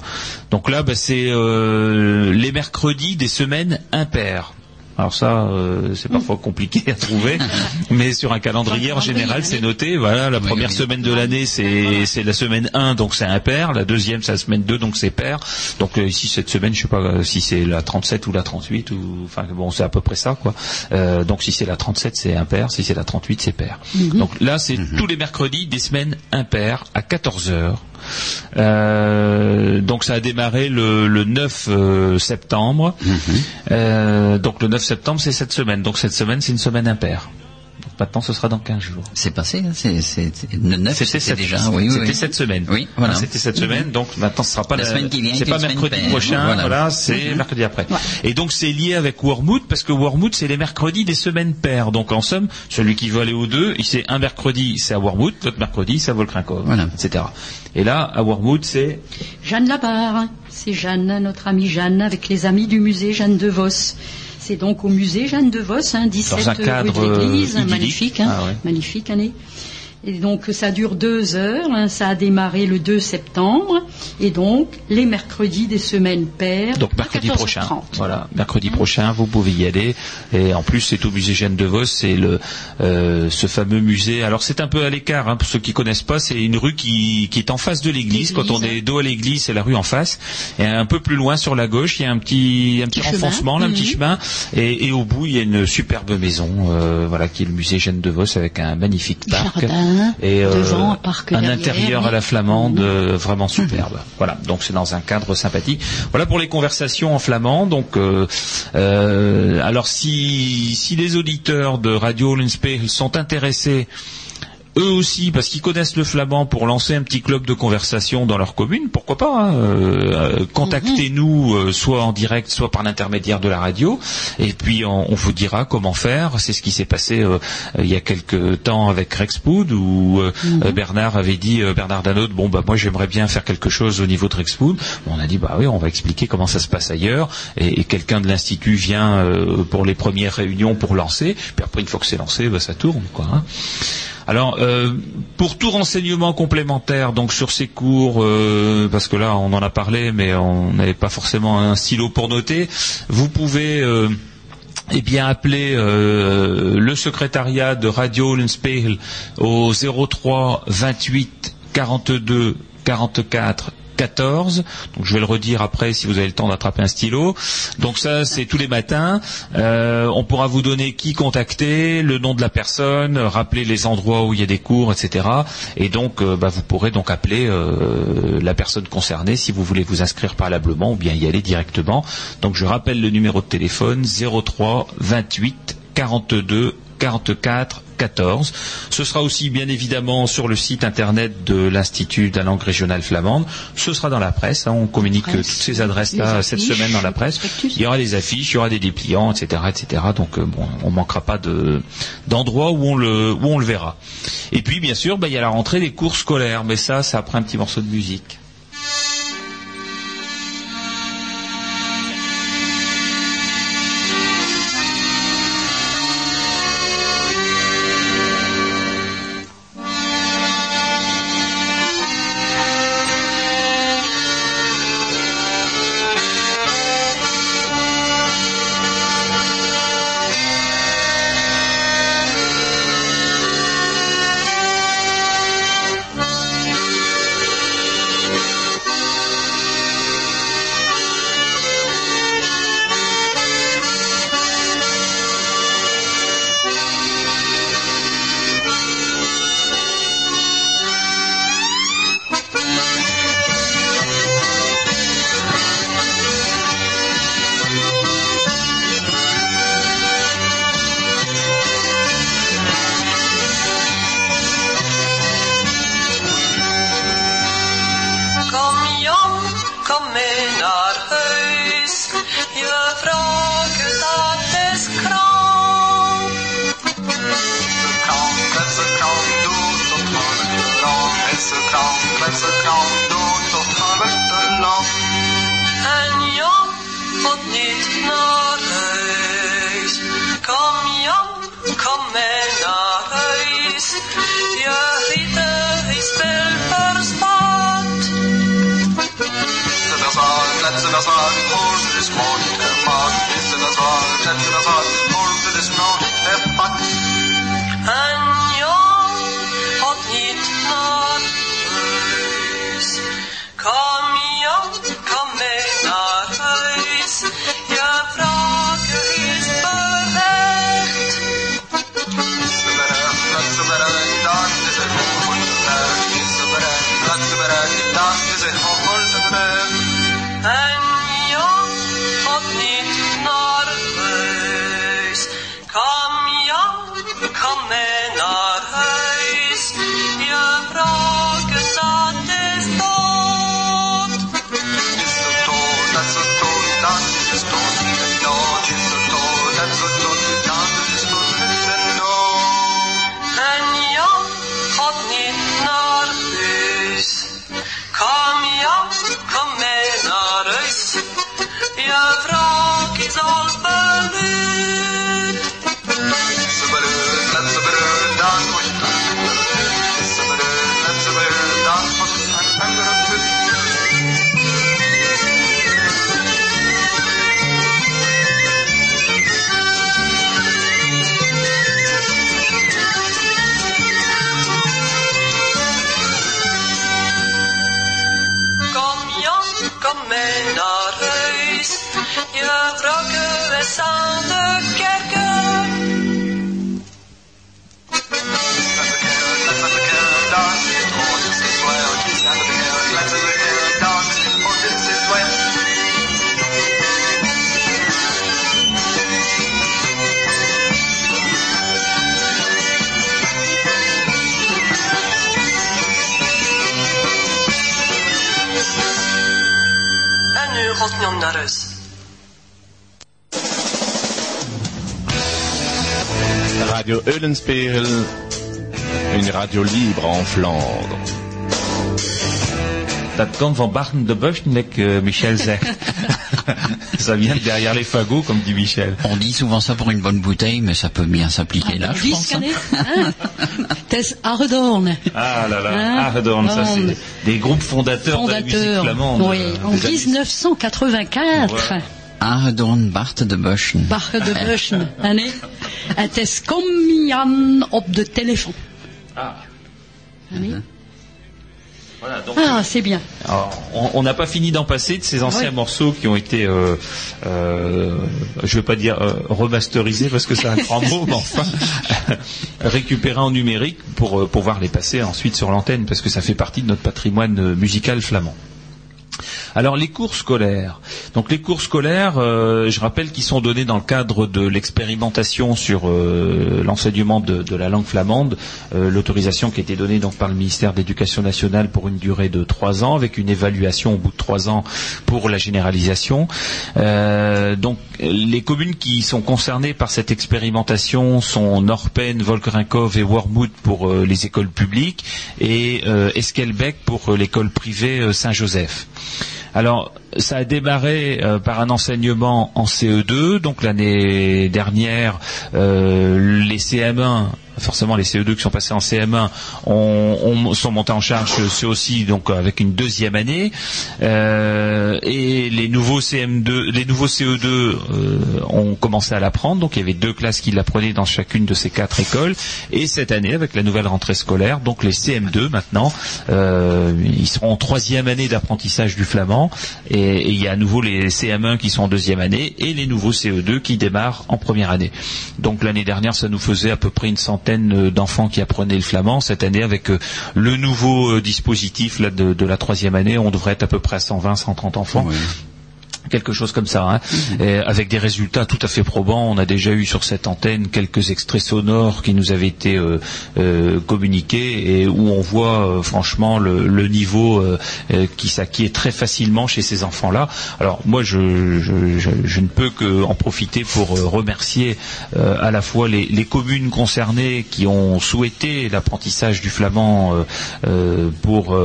Donc là, bah, c'est euh, les mercredis des semaines impaires. Alors ça, euh, c'est parfois compliqué à trouver, mais sur un calendrier en général, c'est noté. Voilà, la première semaine de l'année, c'est c'est la semaine 1, donc c'est impair. La deuxième, c'est la semaine 2, donc c'est pair. Donc euh, ici cette semaine, je sais pas euh, si c'est la 37 ou la 38 ou enfin bon, c'est à peu près ça quoi. Euh, donc si c'est la 37, c'est impair. Si c'est la 38, c'est pair. Donc là, c'est tous les mercredis des semaines impaires à 14 heures. Euh, donc ça a démarré le, le 9 euh, septembre. Euh, donc le 9 septembre, c'est cette semaine. Donc cette semaine, c'est une semaine impaire. Maintenant, ce sera dans 15 jours. C'est passé, hein, c'est, c'est, c'est- le 9, c'était cette, déjà, oui, oui, c'était oui. cette semaine. Oui, voilà. Ah, C'était cette semaine. Donc maintenant, ce sera pas La semaine qui vient, C'est pas mercredi paire. prochain. Voilà, Voilà. c'est mercredi après. Et donc c'est lié avec Wormwood parce que Wormwood, c'est les mercredis des semaines paires. Donc en somme, celui qui veut aller aux deux, il sait un mercredi, c'est à Wormwood, l'autre mercredi, c'est à Volkrinkov, Voilà. etc. Et là, à Wormwood, c'est Jeanne Labarre, c'est Jeanne, notre amie Jeanne, avec les amis du musée Jeanne de Vos. C'est donc au musée Jeanne de Vos, hein, 17 Dans un cadre, rue de l'Église, magnifique, hein, Ah ouais. magnifique année. Et donc ça dure deux heures, hein, ça a démarré le 2 septembre, et donc les mercredis des semaines paires. Donc à mercredi 14h30. prochain. Voilà, mercredi prochain, vous pouvez y aller. Et en plus, c'est au musée Jeanne de Vos, c'est le euh, ce fameux musée. Alors c'est un peu à l'écart, hein, pour ceux qui connaissent pas, c'est une rue qui, qui est en face de l'église. Quand on est dos à l'église, c'est la rue en face. Et un peu plus loin sur la gauche, il y a un petit un petit, renfoncement, là, un petit Mhm. chemin. Et, et au bout, il y a une superbe maison, euh, voilà, qui est le musée Jeanne de Vos avec un magnifique parc Jardin, et euh, devant, un parc un derrière, intérieur à la flamande euh, vraiment superbe. Voilà, donc c'est dans un cadre sympathique. Voilà pour les conversations en flamand. Donc, euh, euh, alors si si les auditeurs de Radio Lenspeil sont intéressés eux aussi, parce qu'ils connaissent le flamand, pour lancer un petit club de conversation dans leur commune, pourquoi pas hein, euh, Contactez-nous, euh, soit en direct, soit par l'intermédiaire de la radio, et puis on, on vous dira comment faire. C'est ce qui s'est passé euh, il y a quelques temps avec Rexpood, où euh, euh, Bernard avait dit, euh, Bernard Danaud, bon bah moi j'aimerais bien faire quelque chose au niveau de Rexpood. On a dit bah oui, on va expliquer comment ça se passe ailleurs, et, et quelqu'un de l'institut vient euh, pour les premières réunions pour lancer, puis après une fois que c'est lancé, bah, ça tourne quoi. hein. Alors, euh, pour tout renseignement complémentaire, donc sur ces cours, euh, parce que là on en a parlé, mais on n'avait pas forcément un stylo pour noter, vous pouvez euh, eh appeler le secrétariat de Radio Lenspeil au 03 28 42 44 14. Donc je vais le redire après si vous avez le temps d'attraper un stylo. Donc ça c'est tous les matins. Euh, on pourra vous donner qui contacter, le nom de la personne, rappeler les endroits où il y a des cours, etc. Et donc euh, bah, vous pourrez donc appeler euh, la personne concernée si vous voulez vous inscrire préalablement ou bien y aller directement. Donc je rappelle le numéro de téléphone 03 28 42 44 14. Ce sera aussi bien évidemment sur le site internet de l'Institut de la langue régionale flamande. Ce sera dans la presse. hein. on communique Presse, toutes ces adresses-là cette semaine dans la presse. Il y aura des affiches, il y aura des dépliants, etc., etc. Donc euh, bon, on manquera pas de d'endroits où on le où on le verra. Et puis bien sûr, bah, il y a la rentrée des cours scolaires, mais ça, ça après un petit morceau de musique. Naar huis. Radio Eulenspiegel, une radio libre en Flandre. Dat kan van Barton de Bush, Michel zegt. ça vient de derrière les fagots, comme dit Michel. On dit souvent ça pour une bonne bouteille, mais ça peut bien s'appliquer là, je pense. hein. Tess Ardorn, Ah là là, Hein Ardorn, ça c'est des groupes fondateurs, de la musique fondateur, flamande. oui, euh, en des années- 1984. Ouais. Aardorn Bart de Boschen. Bach de Buschen. En nee, het is kom op de telefoon. Ah. En nee. Voilà, donc, Ah, c'est bien. Alors, on- n'a pas fini d'en passer de ces anciens Oui. morceaux qui ont été, euh, euh, je vais pas dire euh, remasterisés parce que c'est un grand mot, mais enfin récupérés en numérique pour pouvoir les passer ensuite sur l'antenne parce que ça fait partie de notre patrimoine musical flamand. Alors les cours scolaires. Donc les cours scolaires, euh, je rappelle qu'ils sont donnés dans le cadre de l'expérimentation sur euh, l'enseignement de, la langue flamande, euh, l'autorisation qui a été donnée donc par le ministère de l'Éducation nationale pour une durée de trois ans, avec une évaluation au bout de trois ans pour la généralisation. Donc les communes qui sont concernées par cette expérimentation sont Norpen, Volkerinkov et Wormwood pour les écoles publiques et Esquelbec pour l'école privée Saint-Joseph. Alors, ça a démarré euh, par un enseignement en CE2. Donc l'année dernière, euh, les CM1, forcément les CE2 qui sont passés en CM1, ont, ont- sont montés en charge ceux aussi donc avec une deuxième année. Euh, et les nouveaux CM2, les nouveaux CE2 euh, ont commencé à l'apprendre. Donc il y avait deux classes qui l'apprenaient dans chacune de ces quatre écoles. Et cette année, avec la nouvelle rentrée scolaire, donc les CM2 maintenant, euh, ils seront en troisième année d'apprentissage du flamand. Et il y a à nouveau les CM1 qui sont en deuxième année et les nouveaux CE2 qui démarrent en première année. Donc l'année dernière, ça nous faisait à peu près une centaine euh, d'enfants qui apprenaient le flamand. Cette année, avec euh, le nouveau euh, dispositif de, la troisième année, on devrait être à peu près à 120, 130 enfants. Quelque chose comme ça, hein. Et avec des résultats tout à fait probants. On a déjà eu sur cette antenne quelques extraits sonores qui nous avaient été euh, euh, communiqués et où on voit euh, franchement le, le niveau qui s'acquiert très facilement chez ces enfants-là. Alors moi, je, je- je- je ne peux que en profiter pour remercier à la fois les, les communes concernées qui ont souhaité l'apprentissage du flamand pour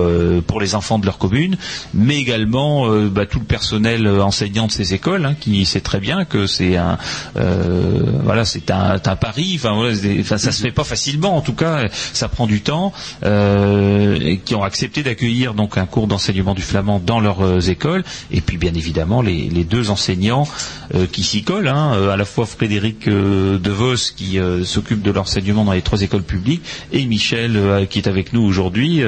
pour les enfants de leur commune, mais également bah, tout le personnel euh, enseignant de ces écoles hein, qui sait très bien que c'est un euh, voilà c'est un, un pari. Enfin, voilà, ça se fait pas facilement. En tout cas, ça prend du temps. euh, et qui ont accepté d'accueillir donc un cours d'enseignement du flamand dans leurs euh, écoles. Et puis bien évidemment les, les deux enseignants euh, qui s'y collent, hein, à la fois Frédéric De Vos qui s'occupe de l'enseignement dans les trois écoles publiques et Michel qui est avec nous aujourd'hui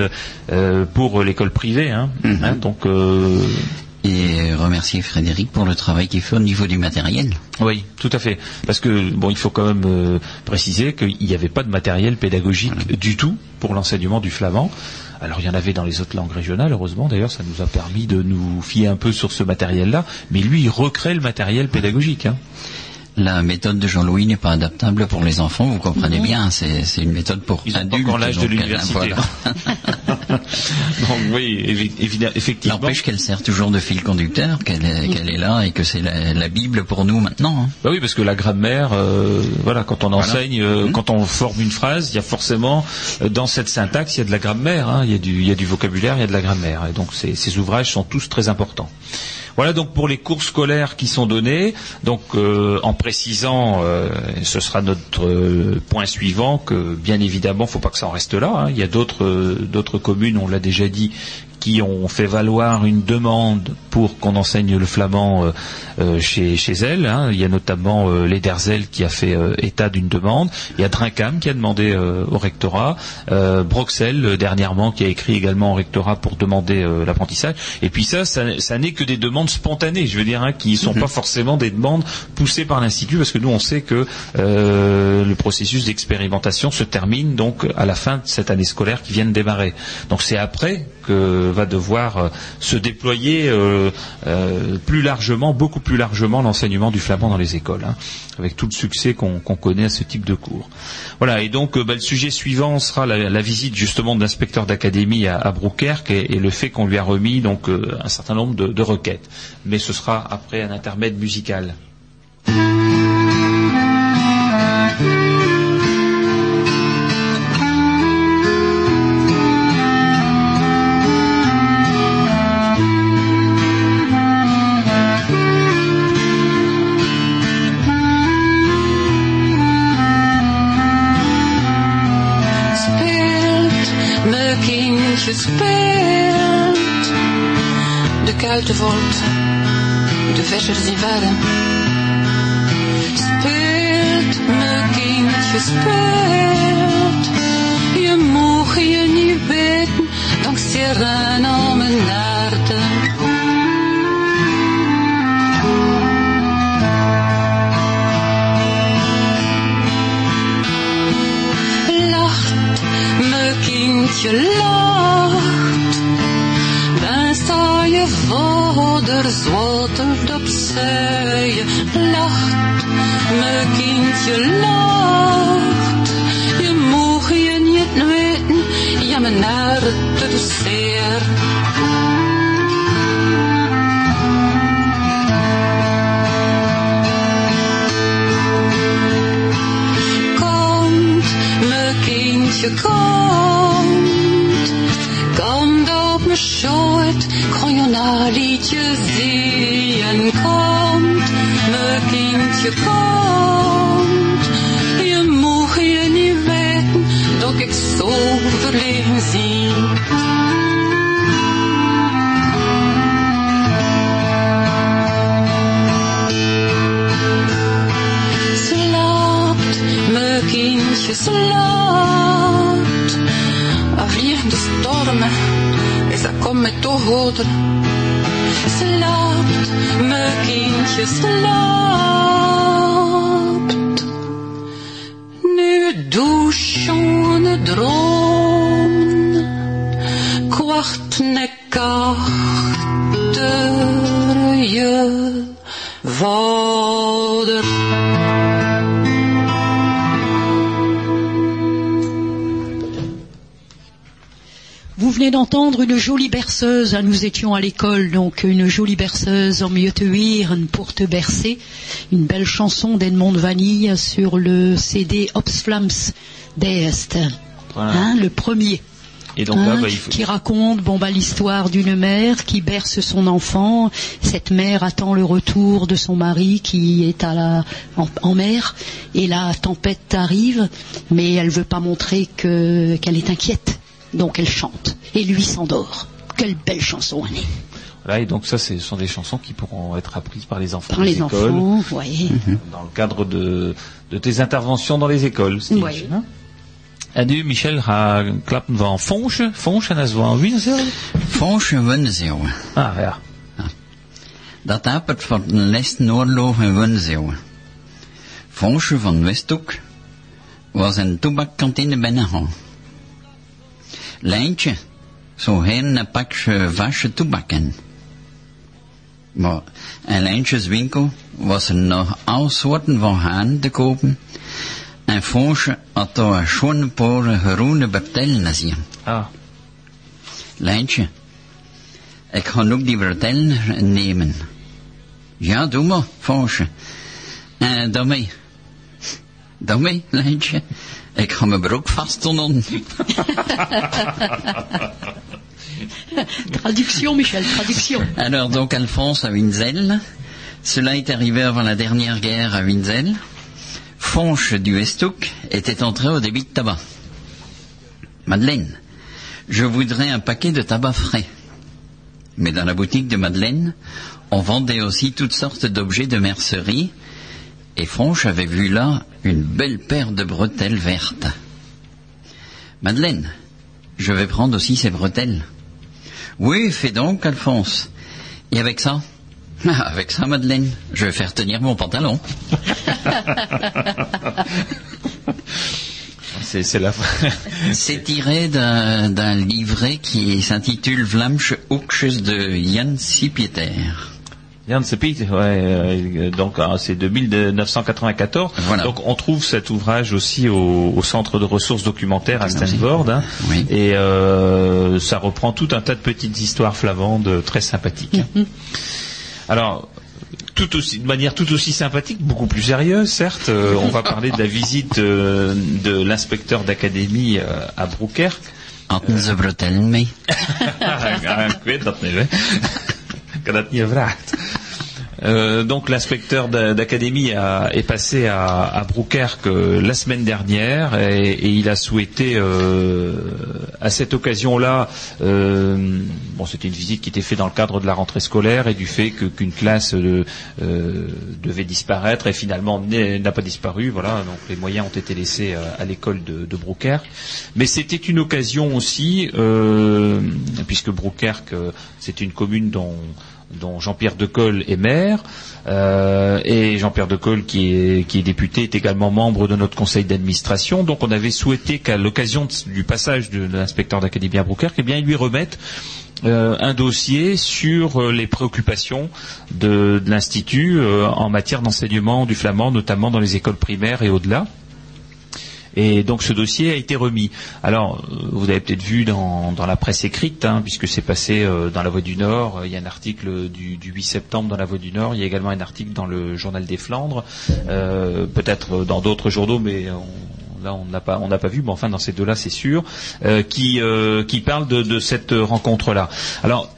pour l'école privée. Hein, hein, donc Et remercier Frédéric pour le travail qu'il fait au niveau du matériel. oui, tout à fait. Parce que bon, il faut quand même euh, préciser qu'il n'y avait pas de matériel pédagogique du tout pour l'enseignement du flamand. Alors il y en avait dans les autres langues régionales, heureusement d'ailleurs, ça nous a permis de nous fier un peu sur ce matériel-là. Mais lui, il recrée le matériel pédagogique. Hein. La méthode de Jean-Louis n'est pas adaptable pour les enfants, vous comprenez bien, c'est une méthode pour Ils adultes. l'âge de l'université. voilà. Donc oui, évi- évi- effectivement. N'empêche qu'elle sert toujours de fil conducteur, qu'elle est, là et que c'est la, la Bible pour nous maintenant. hein. Bah oui, parce que la grammaire, euh, voilà, quand on enseigne, euh, Mhm. quand on forme une phrase, il y a forcément euh, dans cette syntaxe, il y a de la grammaire, hein, il y a du, il y a du vocabulaire, il y a de la grammaire, et donc ces, ces ouvrages sont tous très importants. Voilà donc pour les cours scolaires qui sont donnés. Donc euh, en précisant, euh, ce sera notre euh, point suivant que bien évidemment, faut pas que ça en reste là. hein. Il y a euh, d'autres communes, on l'a déjà dit, qui ont fait valoir une demande pour qu'on enseigne le flamand euh, euh, chez, chez elles. hein. Il y a notamment euh, Lederzel qui a fait euh, état d'une demande. Il y a Drinkam qui a demandé euh, au rectorat. Euh, Broxel, dernièrement, qui a écrit également au rectorat pour demander euh, l'apprentissage. Et puis ça, ça, ça n'est que des demandes spontanées, je veux dire, hein, qui ne sont pas forcément des demandes poussées par l'Institut, parce que nous, on sait que euh, le processus d'expérimentation se termine donc à la fin de cette année scolaire qui vient de démarrer. Donc c'est après va devoir euh, se déployer euh, euh, plus largement, beaucoup plus largement l'enseignement du flamand dans les écoles, hein, avec tout le succès qu'on connaît à ce type de cours. Voilà, et donc bah, le sujet suivant sera la, visite justement de l'inspecteur d'académie à, à et, le fait qu'on lui a remis donc un certain nombre de requêtes. Mais ce sera après un intermède musical. better. Vous venez d'entendre une jolie berceuse. Nous étions à l'école, donc une jolie berceuse en mieux te huiren pour te bercer. Une belle chanson d'Edmond Vanille sur le CD Opsflams d'Est. Voilà. Hein, le premier. Et donc là, Hein, bah, il faut... qui raconte bon bah l'histoire d'une mère qui berce son enfant. Cette mère attend le retour de son mari qui est à la en, en mer et la tempête arrive, mais elle veut pas montrer que qu'elle est inquiète, donc elle chante et lui s'endort. Quelle belle chanson, Annie. Voilà, et donc ça, ce sont des chansons qui pourront être apprises par les enfants Par les écoles, enfants, voyez. dans le cadre de, de tes interventions dans les écoles. Steve. Oui. Hein? En nu, Michel, ga klappen. Fonsje, dat is wel een wienzel. Fonsje Wunzeeuwen. Ah, ja. Dat hapert van de laatste oorlog in Wunzeeuwen. Fonsje van Westhoek was een toebakkantine binnengaan. Lijntje zou heen een pakje vaste toebak in. Maar in Lijntjes winkel was er nog alle soorten van haan te kopen. En Fonsje had daar een schone paar groene bertellen zien. Ah, Lijntje, ik ga ook die vertellen nemen. Ja, doe maar, Fonsje. En daarmee. Daarmee, Lijntje. Ik ga mijn broek vast doen. Traduction, Michel, traduction. Alors donc Alphonse à Winzel. Cela est arrivé avant la dernière guerre à Winzel. Fonche du Westhoek était entré au débit de tabac. Madeleine, je voudrais un paquet de tabac frais. Mais dans la boutique de Madeleine, on vendait aussi toutes sortes d'objets de mercerie, et Fonche avait vu là une belle paire de bretelles vertes. Madeleine, je vais prendre aussi ces bretelles. Oui, fais donc, Alphonse. Et avec ça? Ah, Avec ça, Madeleine, je vais faire tenir mon pantalon. c'est la C'est tiré d'un d'un livret qui s'intitule Vlamsche Hoekjes de Jan Sipieter. Ouais, euh, donc ah, c'est de 1994. Voilà. Donc on trouve cet ouvrage aussi au, au centre de ressources documentaires à. Stanford. hein. Oui. Et euh, ça reprend tout un tas de petites histoires flamandes très sympathiques. Alors, tout aussi, de manière tout aussi sympathique, beaucoup plus sérieuse, certes, euh, on va parler de la visite euh, de l'inspecteur d'académie euh, à Broekerk. Euh, donc l'inspecteur d'a- d'académie est passé à, à la semaine dernière et, il a souhaité euh, à cette occasion-là, euh, bon c'était une visite qui était faite dans le cadre de la rentrée scolaire et du fait qu'une classe devait disparaître et finalement n'a pas disparu. Voilà, donc les moyens ont été laissés à l'école de, de. Mais c'était une occasion aussi, puisque Brouquerque euh, c'est une commune dont dont Jean-Pierre Decolle est maire, euh, et Jean-Pierre Decolle, qui est, qui est député, est également membre de notre conseil d'administration. Donc on avait souhaité qu'à l'occasion du passage de, l'inspecteur d'académie à eh bien, il lui remette euh, un dossier sur euh, les préoccupations de, l'Institut en matière d'enseignement du flamand, notamment dans les écoles primaires et au-delà. Et donc ce dossier a été remis. Alors, euh, vous avez peut-être vu dans, la presse écrite, hein, puisque c'est passé euh, dans la Voix du Nord, euh, il y a un article du, du 8 septembre dans la Voix du Nord, il y a également un article dans le Journal des Flandres, peut-être dans d'autres journaux, mais on- là on n'a pas on n'a pas vu, mais enfin dans ces deux-là c'est sûr, euh, qui euh, qui parle de, cette rencontre-là. Alors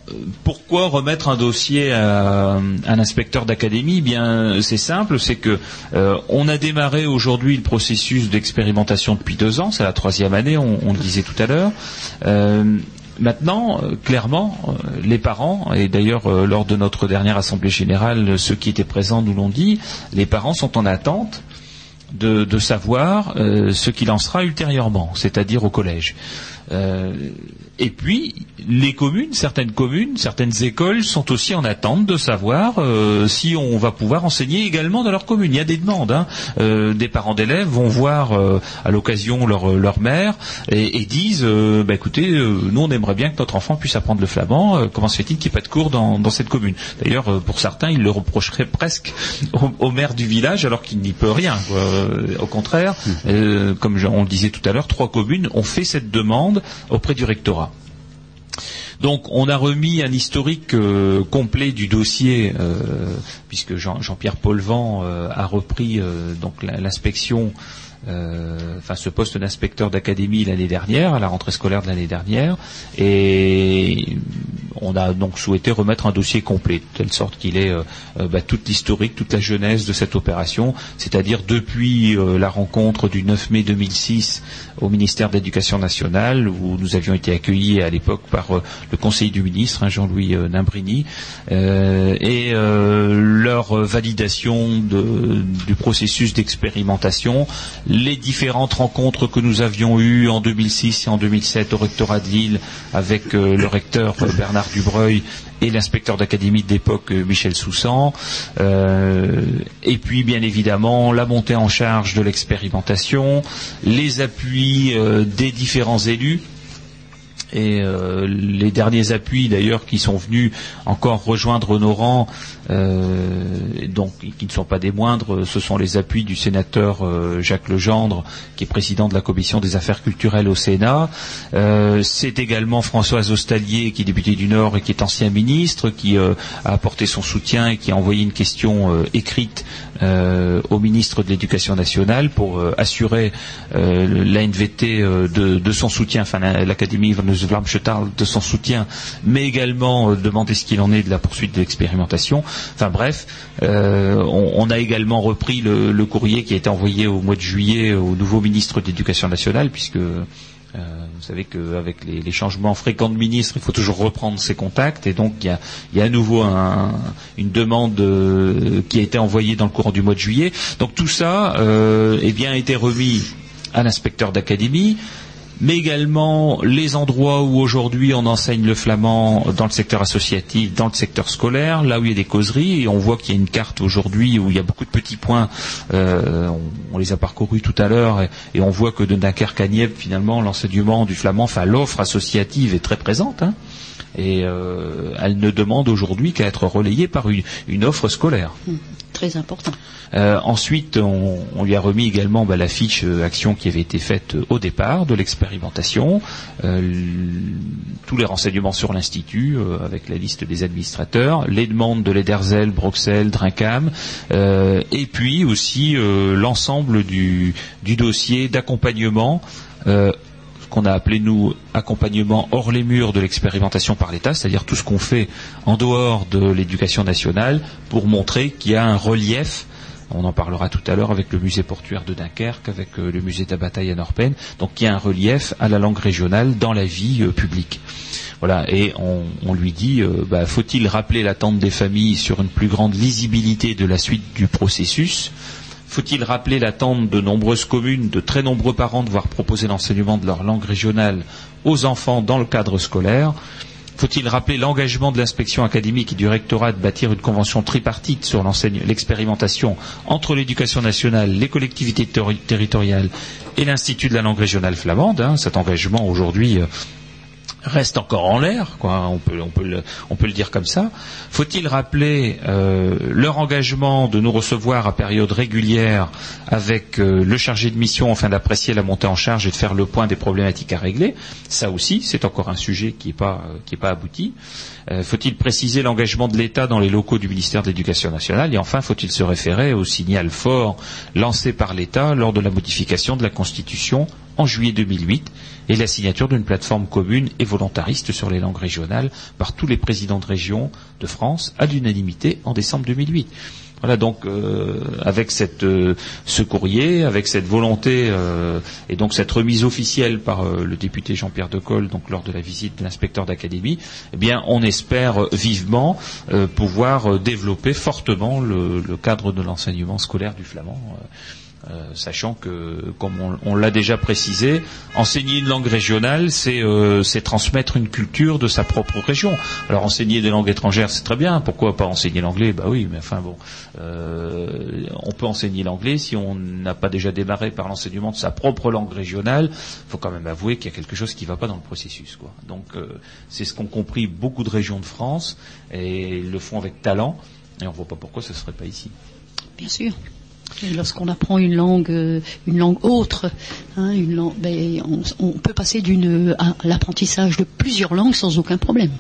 pourquoi remettre un dossier à, un inspecteur d'académie? Eh Bien c'est simple, c'est que euh, on a démarré aujourd'hui le processus d'expérimentation depuis deux ans, c'est la troisième année, on, le disait tout à l'heure. Euh, Maintenant, clairement, les parents, et d'ailleurs lors de notre dernière assemblée générale, ceux qui étaient présents nous l'ont dit, les parents sont en attente de, savoir euh, ce qu'il en sera ultérieurement, c'est-à-dire au collège. Euh, et puis, les communes, certaines communes, certaines écoles sont aussi en attente de savoir euh, si on va pouvoir enseigner également dans leur commune. Il y a des demandes. hein. Euh, des parents d'élèves vont voir euh, à l'occasion leur, leur mère et, et disent bah, écoutez, nous on aimerait bien que notre enfant puisse apprendre le flamand. Comment se fait-il qu'il n'y ait pas de cours dans, dans cette commune? D'ailleurs, pour certains, ils le reprocheraient presque au, au maire du village alors qu'il n'y peut rien. Au contraire, euh, comme on le disait tout à l'heure, trois communes ont fait cette demande auprès du rectorat. Donc on a remis un historique euh, complet du dossier, euh, puisque Jean- Jean-Pierre Paulvan euh, a repris euh, donc l'inspection, enfin ce poste d'inspecteur d'académie l'année dernière, à la rentrée scolaire de l'année dernière, et on a donc souhaité remettre un dossier complet, de telle sorte qu'il ait bah, toute l'historique, toute la genèse de cette opération, c'est-à-dire depuis la rencontre du 9 mai 2006 au ministère de l'Éducation nationale, où nous avions été accueillis à l'époque par euh, le conseiller du ministre, hein, Jean-Louis euh, Nimbrini, euh, et leur validation du processus d'expérimentation, les différentes rencontres que nous avions eues en 2006 et en 2007 au rectorat de Lille avec le recteur Bernard Dubreuil et l'inspecteur d'académie de l'époque euh, Michel Soussan, euh, et puis bien évidemment la montée en charge de l'expérimentation, les appuis euh, des différents élus. Et les derniers appuis d'ailleurs qui sont venus encore rejoindre nos rangs, euh, donc qui ne sont pas des moindres, ce sont les appuis du sénateur euh, Jacques Legendre, qui est président de la commission des affaires culturelles au Sénat. Euh, C'est également Françoise Ostalier, qui est députée du Nord et qui est ancien ministre, qui a apporté son soutien et qui a envoyé une question écrite au ministre de l'Éducation nationale pour assurer l'ANVT de, son soutien, enfin la- l'Académie van de son soutien, mais également demander ce qu'il en est de la poursuite de l'expérimentation. Enfin bref, euh, on, a également repris le, courrier qui a été envoyé au mois de juillet au nouveau ministre de l'Éducation nationale, puisque euh, vous savez qu'avec les, changements fréquents de ministres, il faut toujours reprendre ses contacts. Et donc, il y a, à nouveau un- une demande euh, qui a été envoyée dans le courant du mois de juillet. Donc, tout ça eh a été remis à l'inspecteur d'académie, mais également les endroits où aujourd'hui on enseigne le flamand dans le secteur associatif, dans le secteur scolaire, là où il y a des causeries, et on voit qu'il y a une carte aujourd'hui où il y a beaucoup de petits points, euh, on, les a parcourus tout à l'heure, et, on voit que de Dunkerque à Nièvre, finalement, l'enseignement du flamand, enfin l'offre associative est très présente, hein, et euh, elle ne demande aujourd'hui qu'à être relayée par une, une offre scolaire. Très important. Euh, ensuite, on, lui a remis également bah, la fiche euh, action qui avait été faite euh, au départ de l'expérimentation, tous les renseignements sur l'institut avec la liste des administrateurs, les demandes de Lederzel, Bruxelles, Drinkam, euh, et puis aussi l'ensemble du dossier d'accompagnement. Qu'on a appelé nous accompagnement hors les murs de l'expérimentation par l'État, c'est-à-dire tout ce qu'on fait en dehors de l'éducation nationale pour montrer qu'il y a un relief on en parlera tout à l'heure avec le musée portuaire de Dunkerque, avec euh, le musée de la bataille à Norpen. Donc il y a un relief à la langue régionale dans la vie euh, publique. Voilà, et on, on lui dit, euh, bah, faut-il rappeler l'attente des familles sur une plus grande lisibilité de la suite du processus? Faut-il rappeler l'attente de nombreuses communes, de très nombreux parents de voir proposer l'enseignement de leur langue régionale aux enfants dans le cadre scolaire faut-il rappeler l'engagement de l'inspection académique et du rectorat de bâtir une convention tripartite sur l'expérimentation entre l'éducation nationale, les collectivités terri- territoriales et l'Institut de la langue régionale flamande hein, Cet engagement aujourd'hui euh, reste encore en l'air. On peut, le, dire comme ça. Faut-il rappeler euh, leur engagement de nous recevoir à période régulière avec euh, le chargé de mission afin d'apprécier la montée en charge et de faire le point des problématiques à régler? Ça aussi, c'est encore un sujet qui n'est pas, euh, pas abouti. Faut-il préciser l'engagement de l'État dans les locaux du ministère de l'Éducation nationale? Et enfin, faut-il se référer au signal fort lancé par l'État lors de la modification de la Constitution en juillet 2008 et la signature d'une plateforme commune et volontariste sur les langues régionales par tous les présidents de région de France à l'unanimité en décembre 2008. Voilà donc euh, avec cette, euh, ce courrier, avec cette volonté euh, et donc cette remise officielle par euh, le député Jean-Pierre Decolle donc lors de la visite de l'inspecteur d'académie, eh bien on espère vivement pouvoir développer fortement le cadre de l'enseignement scolaire du flamand. Euh, sachant que, comme on, l'a déjà précisé, enseigner une langue régionale, c'est euh, c'est transmettre une culture de sa propre région. Alors enseigner des langues étrangères, c'est très bien. Pourquoi pas enseigner l'anglais? Bah oui, mais enfin bon, euh, on peut enseigner l'anglais si on n'a pas déjà démarré par l'enseignement de sa propre langue régionale. Il faut quand même avouer qu'il y a quelque chose qui ne va pas dans le processus. Donc c'est ce qu'ont compris beaucoup de régions de France et ils le font avec talent. Et on ne voit pas pourquoi ce ne serait pas ici. Bien sûr. Lorsqu'on apprend une langue, euh, une langue autre, hein, une langue, ben, on, on peut passer d'une à l'apprentissage de plusieurs langues sans aucun problème.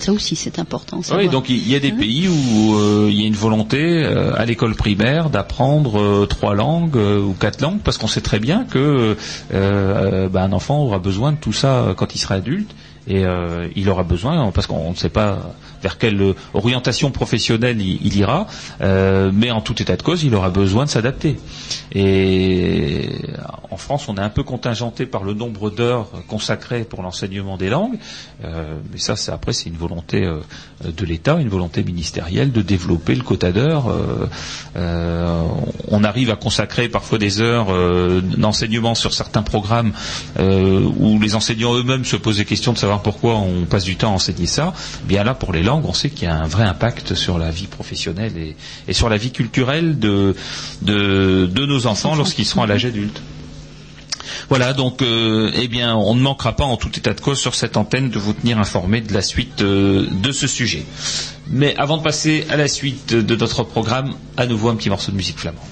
Ça aussi, c'est important. Oui, donc il y a des Hein? pays où euh, il y a une volonté euh, à l'école primaire d'apprendre euh, trois langues ou quatre langues parce qu'on sait très bien que bah, un enfant aura besoin de tout ça quand il sera adulte et euh, il aura besoin parce qu'on ne sait pas vers quelle euh, orientation professionnelle il, ira, euh, mais en tout état de cause, il aura besoin de s'adapter. Et en France, on est un peu contingenté par le nombre d'heures consacrées pour l'enseignement des langues, euh, mais ça, c'est après, c'est une volonté de l'État, une volonté ministérielle de développer le quota d'heures. On arrive à consacrer parfois des heures d'enseignement sur certains programmes où les enseignants eux-mêmes se posent des questions de savoir pourquoi on passe du temps à enseigner ça. Bien là, pour les langues, on sait qu'il y a un vrai impact sur la vie professionnelle et, sur la vie culturelle de nos enfants lorsqu'ils seront à l'âge adulte. Voilà, donc, euh, eh bien, on ne manquera pas en tout état de cause sur cette antenne de vous tenir informé de la suite euh, de ce sujet. Mais avant de passer à la suite de notre programme, à nouveau un petit morceau de musique flamande.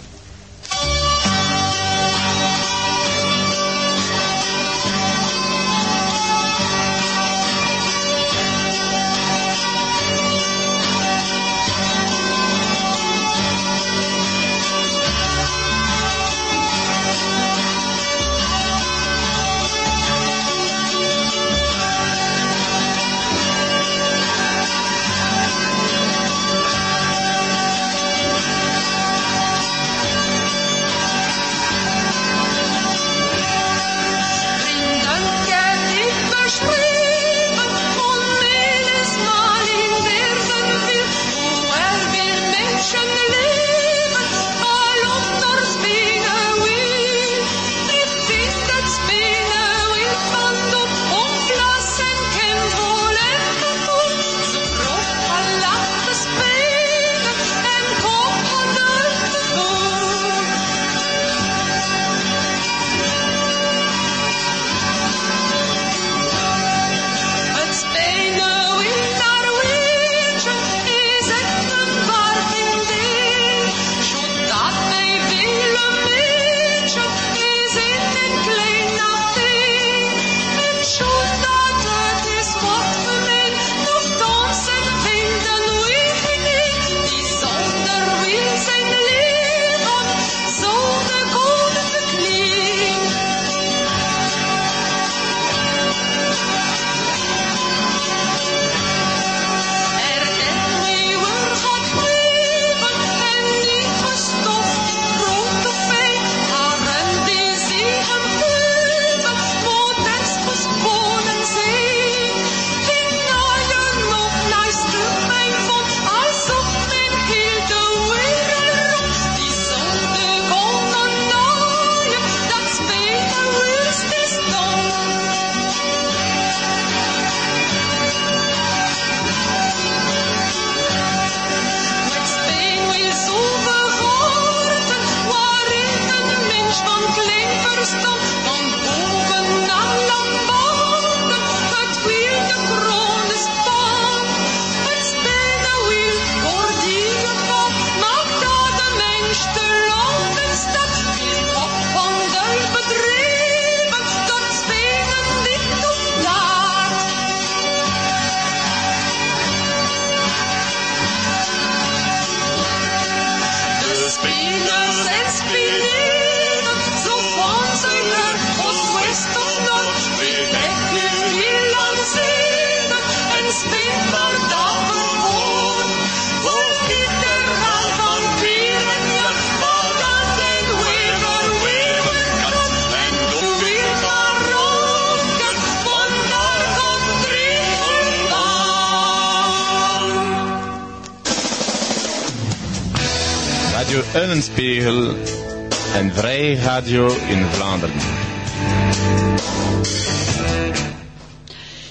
Radio in Vlaanderen.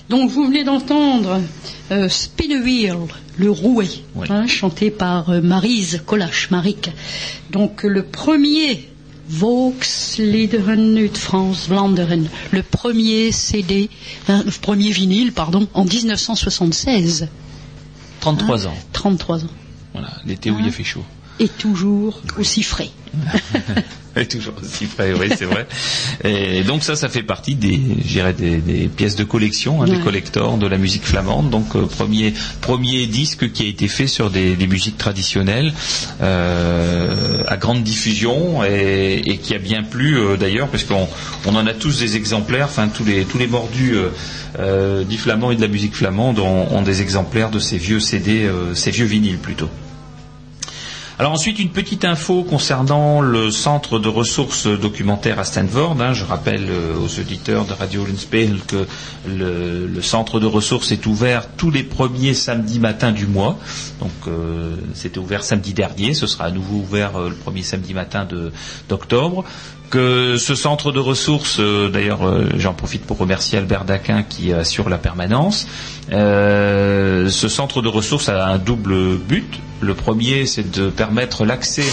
Donc vous venez d'entendre euh, Spin a Wheel, le rouet, Oui. hein, chanté par euh, Marise Colache, Marique. Donc le premier Volksliederen uit France Vlaanderen, le premier CD, hein, le premier vinyle, pardon, en 1976, 33 ans. 33 ans. Voilà, l'été où il a fait chaud. Et toujours aussi frais. Et toujours aussi frais, oui, c'est vrai. Et donc ça, ça fait partie des, des, des pièces de collection, hein, des Ouais. collectors de la musique flamande. Donc euh, premier premier disque qui a été fait sur des, des musiques traditionnelles euh, à grande diffusion et, et qui a bien plu euh, d'ailleurs, parce qu'on on en a tous des exemplaires. Enfin, tous les tous les mordus du flamand et de la musique flamande ont, ont des exemplaires de ces vieux CD, ces vieux vinyles plutôt. Alors ensuite, une petite info concernant le centre de ressources documentaires à Stanford. hein. Je rappelle euh, aux auditeurs de Radio Linspel que le, centre de ressources est ouvert tous les premiers samedis matins du mois. Donc euh, c'était ouvert samedi dernier, ce sera à nouveau ouvert euh, le premier samedi matin d'octobre. Que ce centre de ressources, euh, d'ailleurs euh, j'en profite pour remercier Albert Daquin qui assure la permanence, euh, ce centre de ressources a un double but. Le premier, c'est de permettre l'accès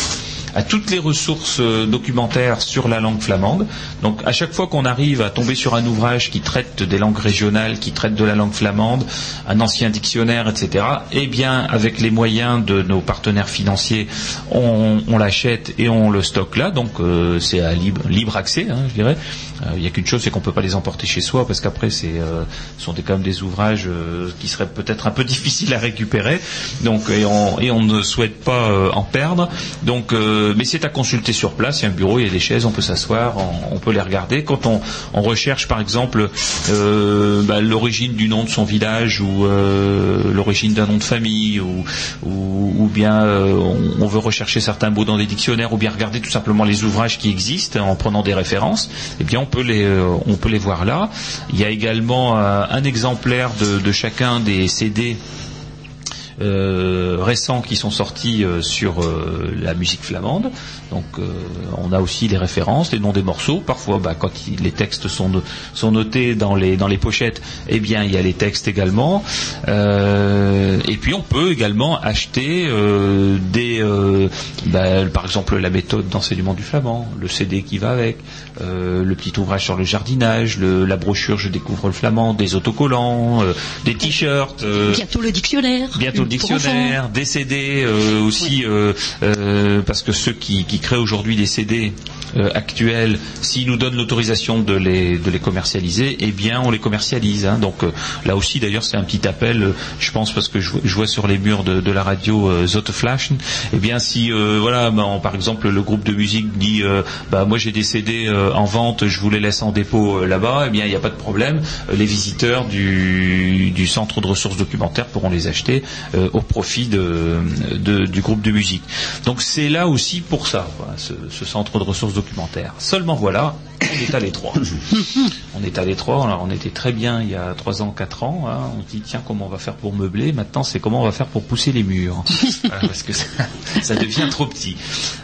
à toutes les ressources euh, documentaires sur la langue flamande. Donc à chaque fois qu'on arrive à tomber sur un ouvrage qui traite des langues régionales, qui traite de la langue flamande, un ancien dictionnaire, etc., eh bien avec les moyens de nos partenaires financiers, on, l'achète et on le stocke là. Donc euh, c'est à libre, accès, hein, je dirais. Euh, Il n'y a qu'une chose, c'est qu'on peut pas les emporter chez soi parce qu'après ce sont quand même des ouvrages qui seraient peut-être un peu difficiles à récupérer. Donc et on, ne souhaite pas en perdre. Donc mais c'est à consulter sur place. Il y a un bureau, il y a des chaises, on peut s'asseoir, on, peut les regarder. Quand on, recherche par exemple euh, bah, l'origine du nom de son village ou euh, l'origine d'un nom de famille ou, bien euh, on, veut rechercher certains mots dans des dictionnaires ou bien regarder tout simplement les ouvrages qui existent en prenant des références, eh bien on peut les euh, on peut les voir là. Il y a également euh, un exemplaire de chacun des CD euh, récents qui sont sortis euh, sur euh, la musique flamande. Donc euh, on a aussi les références, les noms des morceaux. Parfois, bah, quand les textes sont, sont notés dans les, dans les pochettes, eh bien il y a les textes également. Euh, et puis on peut également acheter euh, des, bah, par exemple la méthode d'enseignement du flamand, le CD qui va avec, euh, le petit ouvrage sur le jardinage, le- la brochure Je découvre le flamand, des autocollants, euh, des t-shirts. euh, Bientôt le dictionnaire. Bientôt le dictionnaire, des CD euh, aussi, euh, euh, parce que ceux qui, qui créent aujourd'hui des CD euh, actuels, s'ils nous donnent l'autorisation de les, commercialiser, eh bien on les commercialise. hein. Donc euh, là aussi d'ailleurs c'est un petit appel, euh, je pense parce que je, vois- sur les murs de, la radio euh, Zotte Flash, eh bien si voilà, ben, par exemple le groupe de musique dit bah moi j'ai des CD en vente, je vous les laisse en dépôt là-bas, eh bien il n'y a pas de problème, les visiteurs du, centre de ressources documentaires pourront les acheter au profit du groupe de musique. Donc c'est là aussi pour ça, ce centre de ressources documentaires. Seulement voilà, on est à l'étroit. on est à l'étroit, alors on était très bien il y a 3 ans, 4 ans, hein. on se dit tiens comment on va faire pour meubler, maintenant c'est comment on va faire pour pousser les murs, Voilà, parce que ça, ça devient trop petit.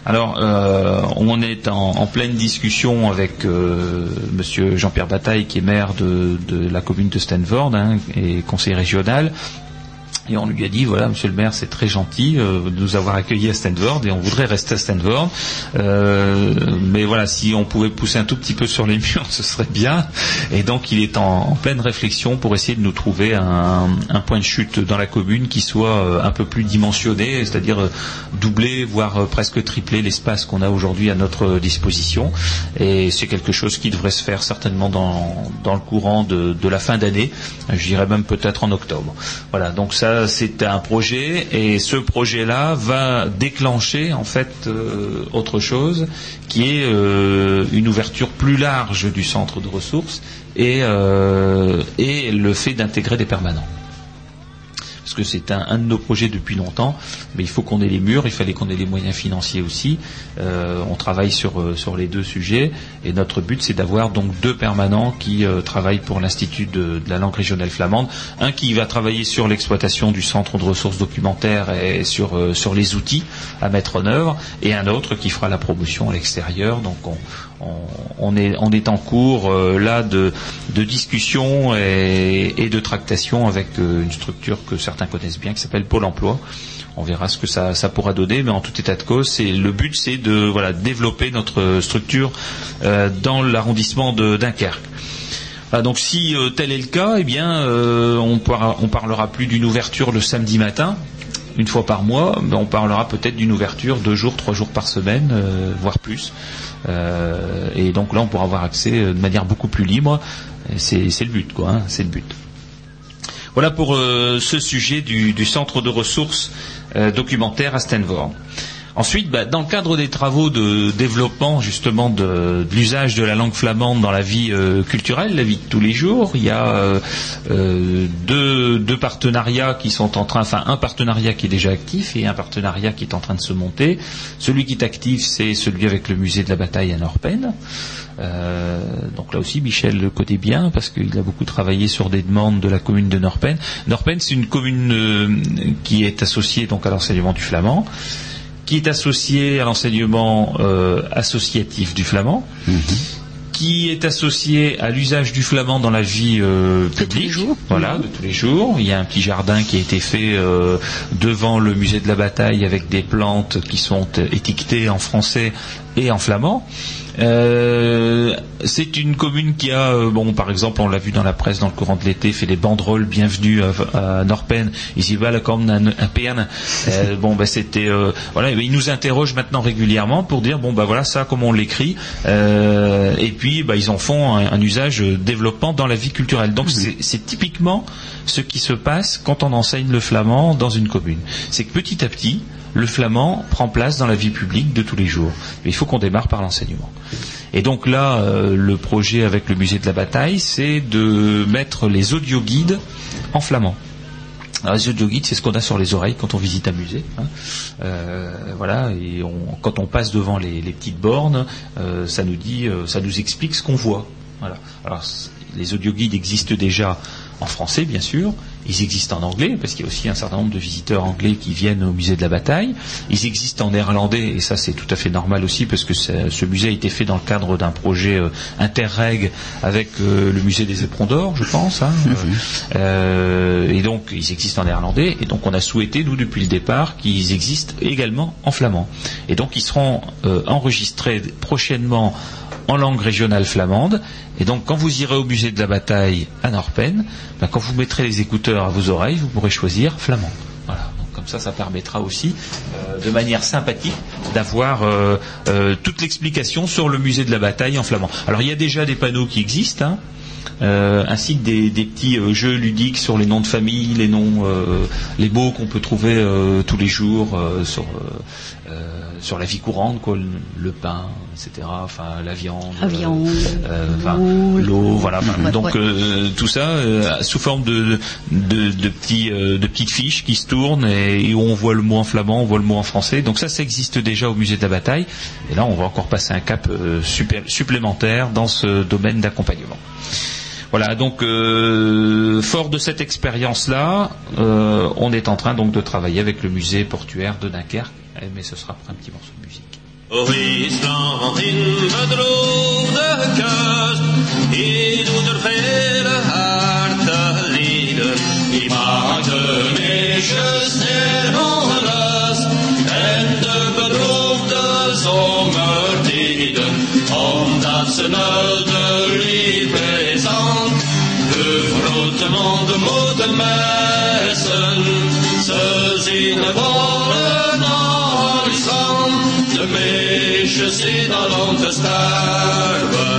Alors euh, on est en, en pleine discussion avec euh, monsieur Jean-Pierre Bataille qui est maire de, de la commune de Stanford hein, et conseiller régional. Et on lui a dit, voilà, monsieur le maire, c'est très gentil euh, de nous avoir accueillis à Stanford et on voudrait rester à Stanford. Euh, mais voilà, si on pouvait pousser un tout petit peu sur les murs, ce serait bien. Et donc, il est en, pleine réflexion pour essayer de nous trouver un, point de chute dans la commune qui soit euh, un peu plus dimensionné, c'est-à-dire doubler, voire presque tripler l'espace qu'on a aujourd'hui à notre disposition. Et c'est quelque chose qui devrait se faire certainement dans, dans le courant de, de la fin d'année. Je dirais même peut-être en octobre. Voilà, donc ça c'est un projet et ce projet-là va déclencher en fait euh, autre chose qui est euh, une ouverture plus large du centre de ressources et, euh, et le fait d'intégrer des permanents parce que c'est un, de nos projets depuis longtemps, mais il faut qu'on ait les murs, il fallait qu'on ait les moyens financiers aussi. Euh, on travaille sur, euh, sur les deux sujets, et notre but c'est d'avoir donc deux permanents qui euh, travaillent pour l'Institut de, la langue régionale flamande. Un qui va travailler sur l'exploitation du centre de ressources documentaires et sur, sur les outils à mettre en œuvre, et un autre qui fera la promotion à l'extérieur. Donc on, on, est, en cours euh, là de, discussion et, de tractation avec euh, une structure que certains connaissent bien qui s'appelle Pôle Emploi. On verra ce que ça, pourra donner, mais en tout état de cause, c'est le but, c'est de développer notre structure euh, dans l'arrondissement de Dunkerque. Donc si tel est le cas, eh bien, on, pourra- parlera plus d'une ouverture le samedi matin. une fois par mois, on parlera peut-être d'une ouverture deux jours, trois jours par semaine, voire plus. Euh, et donc là, on pourra avoir accès euh, de manière beaucoup plus libre. C'est le but, quoi. hein, c'est le but. Voilà pour euh, ce sujet du, centre de ressources euh, documentaires à Stanford. Ensuite, bah, dans le cadre des travaux de développement justement de, l'usage de la langue flamande dans la vie euh, culturelle, la vie de tous les jours, il y a euh, euh, deux, partenariats qui sont en train, enfin un partenariat qui est déjà actif et un partenariat qui est en train de se monter. Celui qui est actif, c'est celui avec le musée de la bataille à Norpen. Donc là aussi, Michel le connaît bien parce qu'il a beaucoup travaillé sur des demandes de la commune de Norpen. Norpen, c'est une commune qui est associée donc à l'enseignement du flamand, qui est associée à l'enseignement euh, associatif du flamand, qui est associée à l'usage du flamand dans la vie euh, publique, voilà, de tous les jours. Il y a un petit jardin qui a été fait euh, devant le musée de la bataille avec des plantes qui sont euh, étiquetées en français et en flamand. Euh, c'est une commune qui a, euh, bon, par exemple, on l'a vu dans la presse dans le courant de l'été, fait des banderoles bienvenue à, à Norpen, ici va comme un, un PN. Euh, bon, ben c'était, euh, voilà, et ils nous interrogent maintenant régulièrement pour dire, bon, ben voilà, ça, comment on l'écrit, et puis, ben, ils en font un, un usage développant dans la vie culturelle. Donc, c'est typiquement ce qui se passe quand on enseigne le flamand dans une commune. C'est que petit à petit, le flamand prend place dans la vie publique de tous les jours. Mais il faut qu'on démarre par l'enseignement. Et donc là, euh, le projet avec le musée de la bataille, c'est de mettre les audioguides en flamand. Alors, les audioguides, c'est ce qu'on a sur les oreilles quand on visite un musée. hein. Euh, voilà, et quand on passe devant les, petites bornes, euh, ça nous dit, ça nous explique ce qu'on voit. Alors, les audioguides existent déjà en français, bien sûr. Ils existent en anglais, parce qu'il y a aussi un certain nombre de visiteurs anglais qui viennent au musée de la bataille. Ils existent en néerlandais, et ça c'est tout à fait normal aussi, parce que ce musée a été fait dans le cadre d'un projet euh, interreg avec euh, le musée des éperons d'or, je pense. hein. Euh, et donc ils existent en néerlandais, et donc on a souhaité, nous, depuis le départ, qu'ils existent également en flamand. Et donc ils seront enregistrés prochainement en langue régionale flamande. Et donc, quand vous irez au musée de la bataille à Norpen, ben, quand vous mettrez les écouteurs à vos oreilles, vous pourrez choisir flamand. Voilà. Comme ça, ça permettra aussi, euh, de manière sympathique, d'avoir euh, euh, toute l'explication sur le musée de la bataille en flamand. Alors, il y a déjà des panneaux qui existent. hein, ainsi que des, petits jeux ludiques sur les noms de famille, les noms, les mots qu'on peut trouver tous les jours sur sur la vie courante, quoi, le, le pain, etc. Enfin, la viande, La viande, euh, enfin, l'eau, voilà. Donc euh, tout ça euh, sous forme de de, de petits euh, de petites fiches qui se tournent et, et où on voit le mot en flamand, on voit le mot en français. Donc ça, ça existe déjà au musée de la bataille. Et là, on va encore passer un cap euh, super- supplémentaire dans ce domaine d'accompagnement. Voilà, donc euh, fort de cette expérience-là, euh, on est en train donc de travailler avec le musée portuaire de Dunkerque, mais ce sera un petit morceau de musique. zal onze staart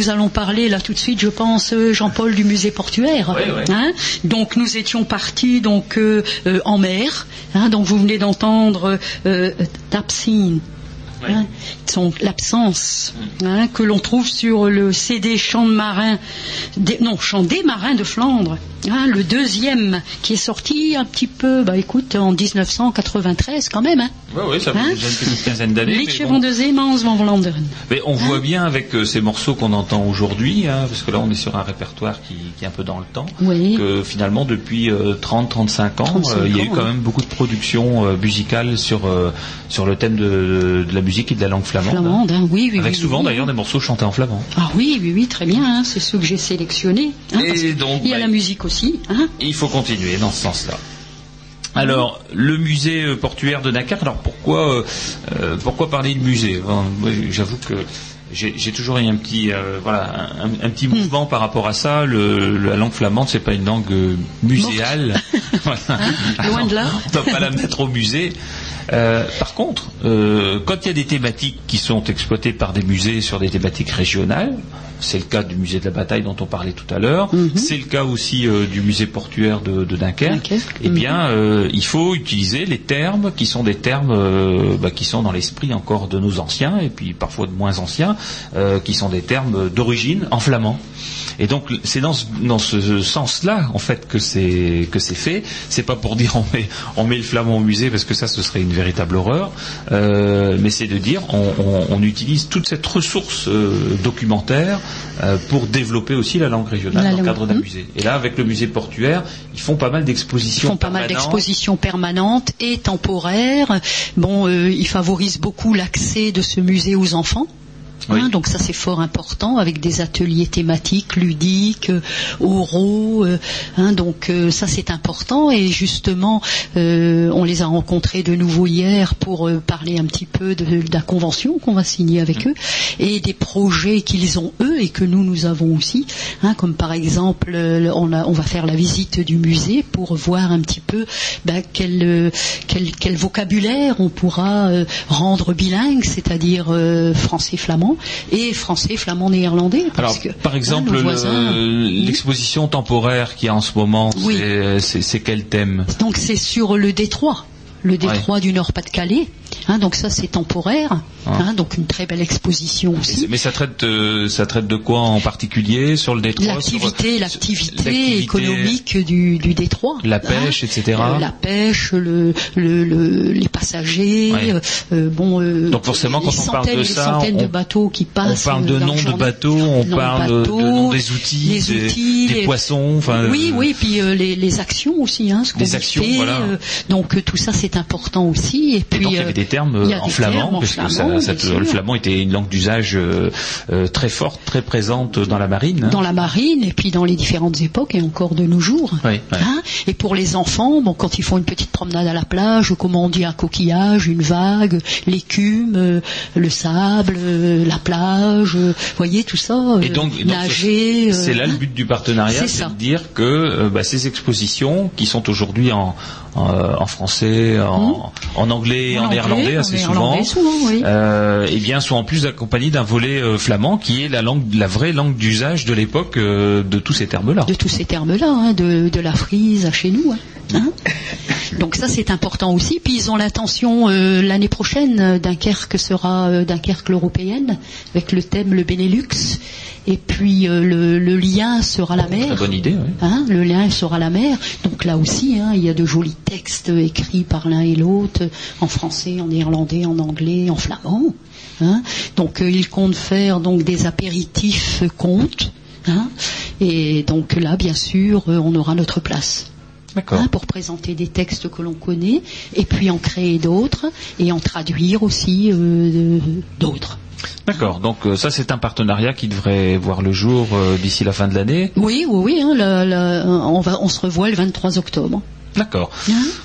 nous allons parler là tout de suite, je pense, euh, Jean-Paul du musée portuaire. Oui, oui. Hein donc nous étions partis donc euh, euh, en mer. Hein, donc vous venez d'entendre euh, Tapsin. Hein, l'absence hein, que l'on trouve sur le CD Chant de marin, des, non Chant des marins de Flandre, hein, le deuxième qui est sorti un petit peu, bah écoute, en 1993 quand même. Hein. Oui, oui, ça fait Hein déjà une petite quinzaine d'années. mais Liedje bon. van de Zeemans van Vlaanderen. Mais on voit bien avec euh, ces morceaux qu'on entend aujourd'hui, hein, parce que là on est sur un répertoire qui, qui est un peu dans le temps, Oui. que finalement depuis 30-35 ans, 35 euh, il y a eu ans, quand même beaucoup de productions euh, musicales sur, euh, sur le thème de, de la musique et de la langue flamande. Flamande, hein, oui, oui. Avec oui, souvent oui. d'ailleurs des morceaux chantés en flamand. Ah oui, oui, oui, très bien, hein, c'est ceux que j'ai sélectionnés. hein, Et donc, il y a bah, la musique aussi. Hein. Il faut continuer dans ce sens-là. Alors, le musée euh, portuaire de Dunkerque, alors pourquoi, euh, euh, pourquoi parler de musée? J'avoue que j'ai toujours eu un petit, euh, voilà, un, un petit mouvement par rapport à ça. Le, la langue flamande, c'est pas une langue euh, muséale. Voilà. Hein, loin de là. On ne peut pas la mettre au musée. Euh, par contre, quand il y a des thématiques qui sont exploitées par des musées sur des thématiques régionales, c'est le cas du musée de la bataille dont on parlait tout à l'heure, Mhm. c'est le cas aussi du musée portuaire de, de Dunkerque. Eh mhm. bien, il faut utiliser les termes qui sont des termes bah, qui sont dans l'esprit encore de nos anciens et puis parfois de moins anciens, euh, qui sont des termes d'origine en flamand. Et donc c'est dans ce, dans ce sens-là en fait que c'est que c'est fait. C'est pas pour dire on met on met le flamand au musée parce que ça ce serait une véritable horreur, Euh, mais c'est de dire on, on- on utilise toute cette ressource euh, documentaire euh, pour développer aussi la langue régionale La dans le cadre d'un mhm. musée. Et là avec le musée portuaire, ils font pas mal Ils d'expositions. font pas mal d'expositions permanentes et temporaires. Bon, ils favorisent beaucoup l'accès de ce musée aux enfants. Oui. Hein, donc ça c'est fort important avec des ateliers thématiques, ludiques, euh, oraux. euh, hein, donc euh, ça c'est important et justement on les a rencontrés de nouveau hier pour parler un petit peu de, de la convention qu'on va signer avec eux et des projets qu'ils ont eux et que nous nous avons aussi. hein, comme par exemple on, a- on va faire la visite du musée pour voir un petit peu ben, quel, quel, quel vocabulaire on pourra rendre bilingue, c'est-à-dire euh, et français-flamand-néerlandais. Alors, parce que, par exemple, voisins- l'exposition temporaire qui est en ce moment, Oui. c'est c'est quel thème? Donc c'est sur le détroit, le détroit du Nord-Pas-de-Calais. Hein, donc ça c'est temporaire. Ah. hein, donc une très belle exposition aussi. Mais ça traite, euh, ça traite de quoi en particulier sur le détroit L'activité, sur- l'activité économique du, du détroit. La hein. pêche, etc. Euh, la pêche, le, le, le- les passagers, Ouais. euh, euh, bon, euh, Donc forcément, quand on parle de ça, on- de bateaux qui On passent. parle de euh, noms de bateaux, on de parle de, de bateaux, des outils, des, outils, des poissons, enfin. oui, euh, oui, puis euh, les, les actions aussi, hein, ce qu'on Les actions, fait, voilà. euh, donc euh, tout ça c'est important aussi. Et puis donc il y euh, avait des termes euh, en flamand, parce que ça- ça- le flamand était une langue d'usage euh, euh, très forte, très présente dans la marine. hein. dans la marine et puis dans les différentes époques et encore de nos jours. Oui, ouais. Hein et pour les enfants, bon, quand ils font une petite promenade à la plage, comment on dit un coquillage, une vague, l'écume, euh, le sable, euh, la plage, euh, vous voyez tout ça, euh, Et donc, donc, nager. c'est euh, là le hein. but du partenariat, C'est de dire que euh, bah, ces expositions qui sont aujourd'hui en, en, en français, en, en anglais et en, anglais, néerlandais en assez souvent, souvent, oui. euh, eh bien sont en plus accompagnés d'un volet euh, flamand qui est la langue, la vraie langue d'usage de l'époque euh, de tous ces termes-là. de tous ces termes-là, hein, de, de la frise à chez nous. hein. Hein Donc ça c'est important aussi. Puis ils ont l'intention euh, l'année prochaine, euh, Dunkerque sera euh, Dunkerque l'européenne avec le thème le Benelux. Et puis euh, le, le lien sera la Très mer. bonne idée. oui. Hein, le lien sera la mer. Donc là aussi, hein, il y a de jolis textes écrits par l'un et l'autre, en français, en néerlandais, en anglais, en flamand. Hein. Donc euh, ils comptent faire donc des apéritifs contes. Et donc là, bien sûr, euh, on aura notre place. Hein, pour présenter des textes que l'on connaît, et puis en créer d'autres, et en traduire aussi euh, d'autres. D'accord. Donc euh, ça c'est un partenariat qui devrait voir le jour euh, d'ici la fin de l'année. Oui, oui, oui. hein, la- on, va, on se revoit le 23 octobre. D'accord.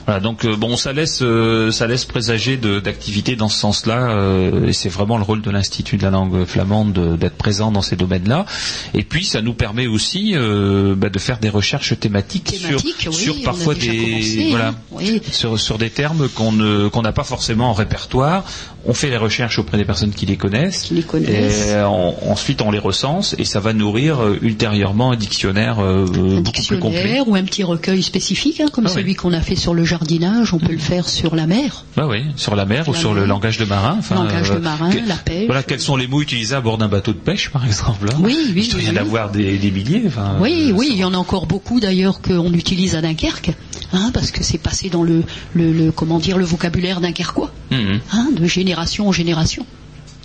Voilà, donc euh, bon, ça laisse, euh, ça laisse présager d'activités dans ce sens-là, euh, et c'est vraiment le rôle de l'Institut de la langue flamande de- d'être présent dans ces domaines-là. Et puis, ça nous permet aussi euh, bah, de faire des recherches thématiques, Thématiques, sur, oui, sur parfois des, commencé, voilà, hein. Oui. sur, sur des termes qu'on ne- qu'on n'a pas forcément en répertoire. On fait les recherches auprès des personnes qui les connaissent. Qui les connaissent. Et on- ensuite, on les recense et ça va nourrir ultérieurement un dictionnaire un beaucoup plus complet. ou un petit recueil spécifique, hein, comme Oui. celui qu'on a fait sur le jardinage, on peut le faire sur la mer. Bah oui, sur la mer ou sur le langage de marin. Enfin, Langage de marin, que- la pêche. Voilà, quels sont les mots utilisés à bord d'un bateau de pêche, par exemple hein Oui, oui, Il doit y en avoir des, des milliers. Enfin, Oui, euh, oui, il y en a encore beaucoup d'ailleurs qu'on utilise à Dunkerque, hein, parce que c'est passé dans le, le, le- comment dire, le vocabulaire dunkerquois, Mhm. hein, de génération en génération,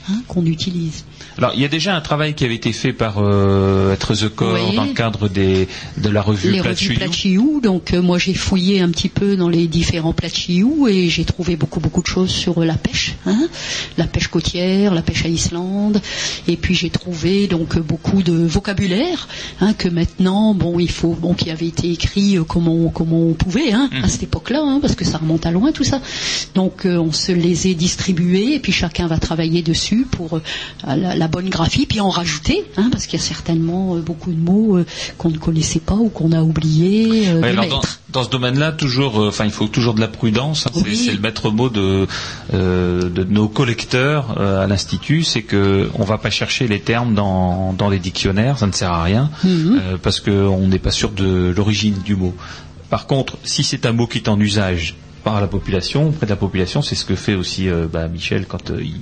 hein, qu'on utilise. Alors, il y a déjà un travail qui avait été fait par euh, Être the Corps Oui. dans le cadre des, de la revue les. Plachiou, donc euh, moi j'ai fouillé un petit peu dans les différents Plachiou et j'ai trouvé beaucoup beaucoup de choses sur euh, la pêche, hein, la pêche côtière, la pêche à Islande, et puis j'ai trouvé donc beaucoup de vocabulaire hein, que maintenant bon il faut bon qui avait été écrit euh, comme on comme on pouvait hein, à cette époque-là parce que ça remonte à loin tout ça, donc on se les est distribués et puis chacun va travailler dessus pour la, la bonne graphie puis en rajouter hein, parce qu'il y a certainement euh, beaucoup de mots euh, qu'on ne connaissait pas ou qu'on a oublié euh, Ouais, de alors dans, dans ce domaine-là, toujours, enfin, il faut toujours de la prudence. hein. C'est- Oui. C'est le maître mot de, de nos collecteurs à l'institut, c'est que on va pas chercher les termes dans, dans les dictionnaires, ça ne sert à rien, Mhm. euh, parce qu'on n'est pas sûr de l'origine du mot. Par contre, si c'est un mot qui est en usage par la population, auprès de la population, c'est ce que fait aussi euh, bah, Michel quand euh, il,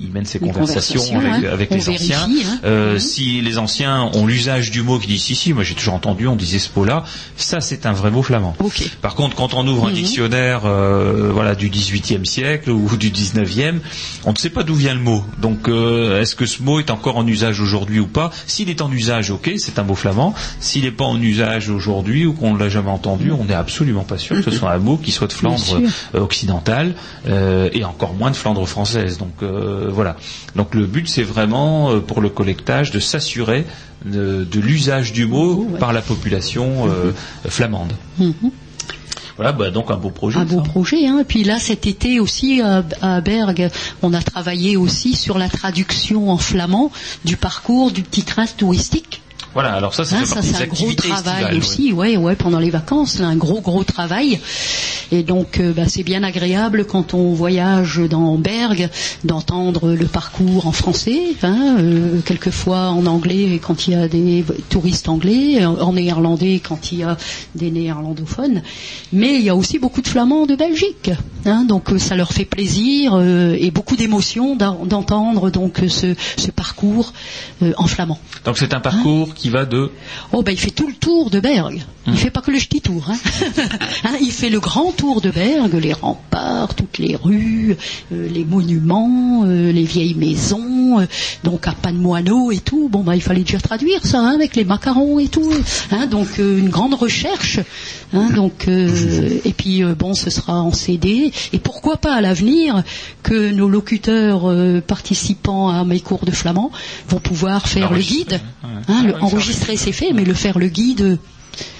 il mène ses Les conversations, conversations, avec, hein. avec les vérifie, anciens. hein. Euh, Mhm. Si les anciens ont l'usage du mot qui dit si si, moi j'ai toujours entendu, on disait ce mot-là, ça c'est un vrai mot flamand. Par contre, quand on ouvre un Mhm. dictionnaire euh, voilà, du 18e siècle ou du 19e, on ne sait pas d'où vient le mot. Donc, euh, est-ce que ce mot est encore en usage aujourd'hui ou pas? S'il est en usage, ok, c'est un mot flamand. S'il n'est pas en usage aujourd'hui ou qu'on ne l'a jamais entendu, on n'est absolument pas sûr que ce soit un mot qui soit de Flandre occidentale euh, et encore moins de Flandre française. Donc, euh, voilà. Donc, le but, c'est vraiment euh, pour le collectage de s'assurer de, de l'usage du mot ouais. par la population euh, flamande. Mhm. Voilà, bah, donc un beau projet. Un beau projet. Hein. Et puis là, cet été aussi à, à Bergue, on a travaillé aussi sur la traduction en flamand du parcours du petit train touristique. Voilà, alors ça, Hein, c'est des un gros travail aussi, ouais, ouais, pendant les vacances, là, un gros gros travail. Et donc, euh, bah, c'est bien agréable quand on voyage dans Bergue d'entendre le parcours en français, hein, euh, quelquefois en anglais quand il y a des touristes anglais, en néerlandais quand il y a des néerlandophones. Mais il y a aussi beaucoup de flamands de Belgique, hein, donc euh, ça leur fait plaisir et beaucoup d'émotion d'en- d'entendre donc ce, ce parcours en flamand. Donc c'est un parcours qui va de... Oh ben il fait tout le tour de. Hum. Il fait pas que le petit tour. Hein. Hein, il fait le grand tour de Bergue, les remparts, toutes les rues, euh, les monuments, euh, les vieilles maisons, euh, donc à Panmoineau et tout. Bon ben il fallait déjà traduire ça hein, avec les macarons et tout. Hein, donc une grande recherche. Donc et puis bon ce sera en CD et pourquoi pas à l'avenir que nos locuteurs euh, participant à mes cours de flamand vont pouvoir faire le guide. ouais. Hein, Ah le- enregistrer le- c'est fait, mais le faire le guide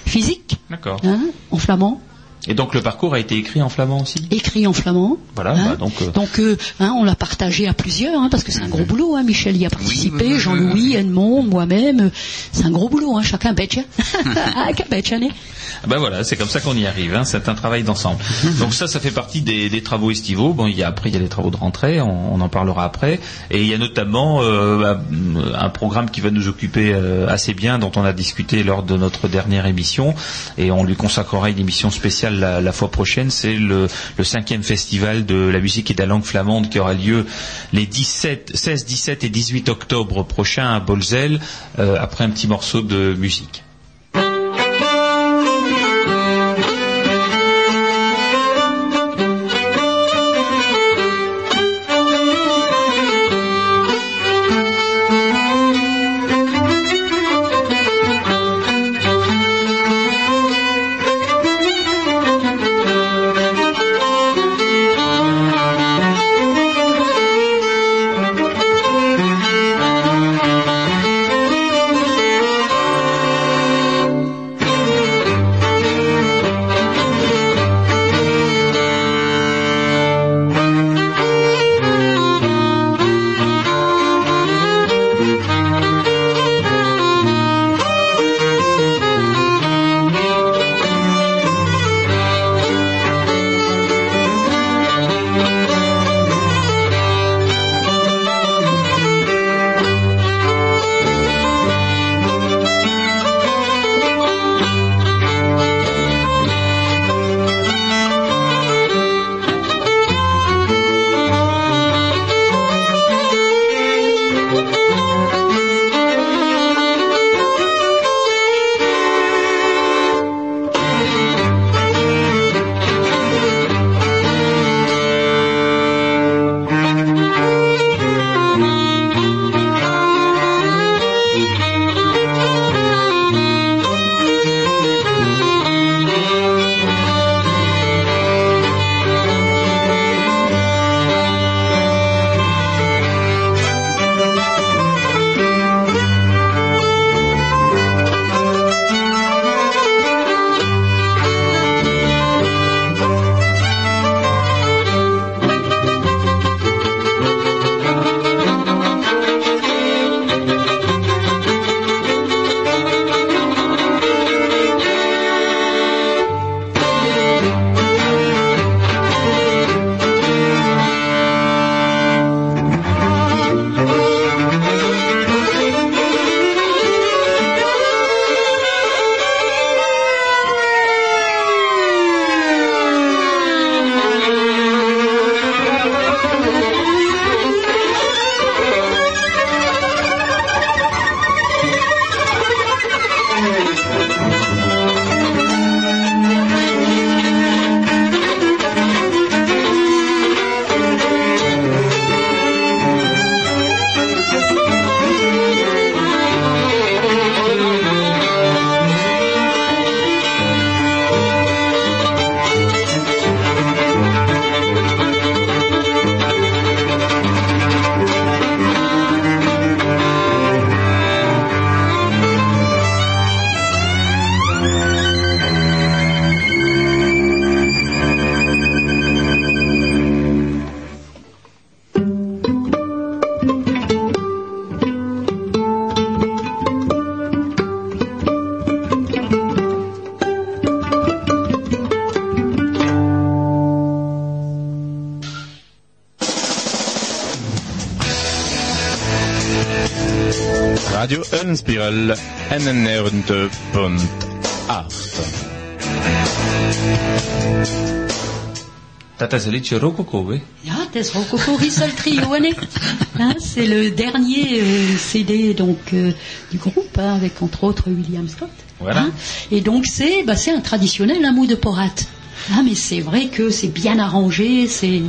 physique, D'accord. hein, en flamand, Et donc le parcours a été écrit en flamand aussi écrit en flamand. Voilà, hein. bah, donc... euh, Donc, euh, hein, on l'a partagé à plusieurs, hein, parce que c'est un gros boulot. Hein, Michel y a participé, oui, oui, Jean-Louis, Edmond, moi-même. euh, C'est un gros boulot, hein, chacun bête. Ben voilà, c'est comme ça qu'on y arrive. C'est un travail d'ensemble. Donc ça, ça fait partie des, des travaux estivaux. Bon, il y a après il y a les travaux de rentrée, on, on en parlera après. Et il y a notamment euh, un programme qui va nous occuper assez bien, dont on a discuté lors de notre dernière émission, et on lui consacrera une émission spéciale la, fois prochaine. C'est le, le cinquième festival de la musique et de la langue flamande qui aura lieu les 17, 16, 17 et 18 octobre prochains à Bolzel, euh, après un petit morceau de musique. Een spiral en een nervende punt acht. Dat is een liedje rococo? Ja, Tess Rococo Rissol Trio, hein, hein, c'est le dernier euh, CD donc euh, du groupe, hein, avec entre autres William Scott. Voilà. hein. Et donc c'est bah, c'est un traditionnel un mot de porat. Ah, mais c'est vrai que c'est bien arrangé, c'est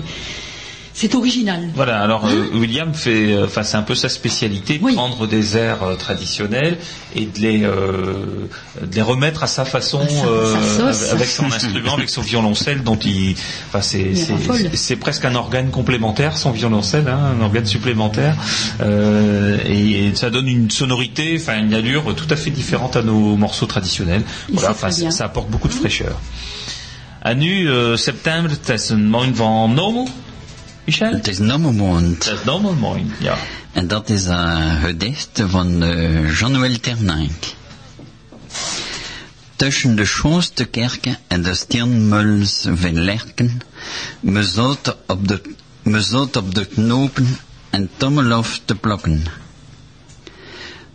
c'est original. Voilà, alors euh, William fait, euh, enfin c'est un peu sa spécialité, de Oui. prendre des airs euh, traditionnels et de les, de les remettre à sa façon, avec son instrument, avec son violoncelle, dont il, enfin c'est, presque un organe complémentaire, son violoncelle, hein, un organe supplémentaire, et, et ça donne une sonorité, enfin une allure tout à fait différente à nos morceaux traditionnels. Voilà, bien. ça apporte beaucoup de fraîcheur. À nu septembre, c'est een mooi van normal, Michel? Het is Nommemond. Dat is ja. En dat is een gedicht van eh, Jean-Noël Ternank. Tussen de schoonste kerken en de steenmuls van Lerken, me zat op de, me op de knopen en tommelof te plokken.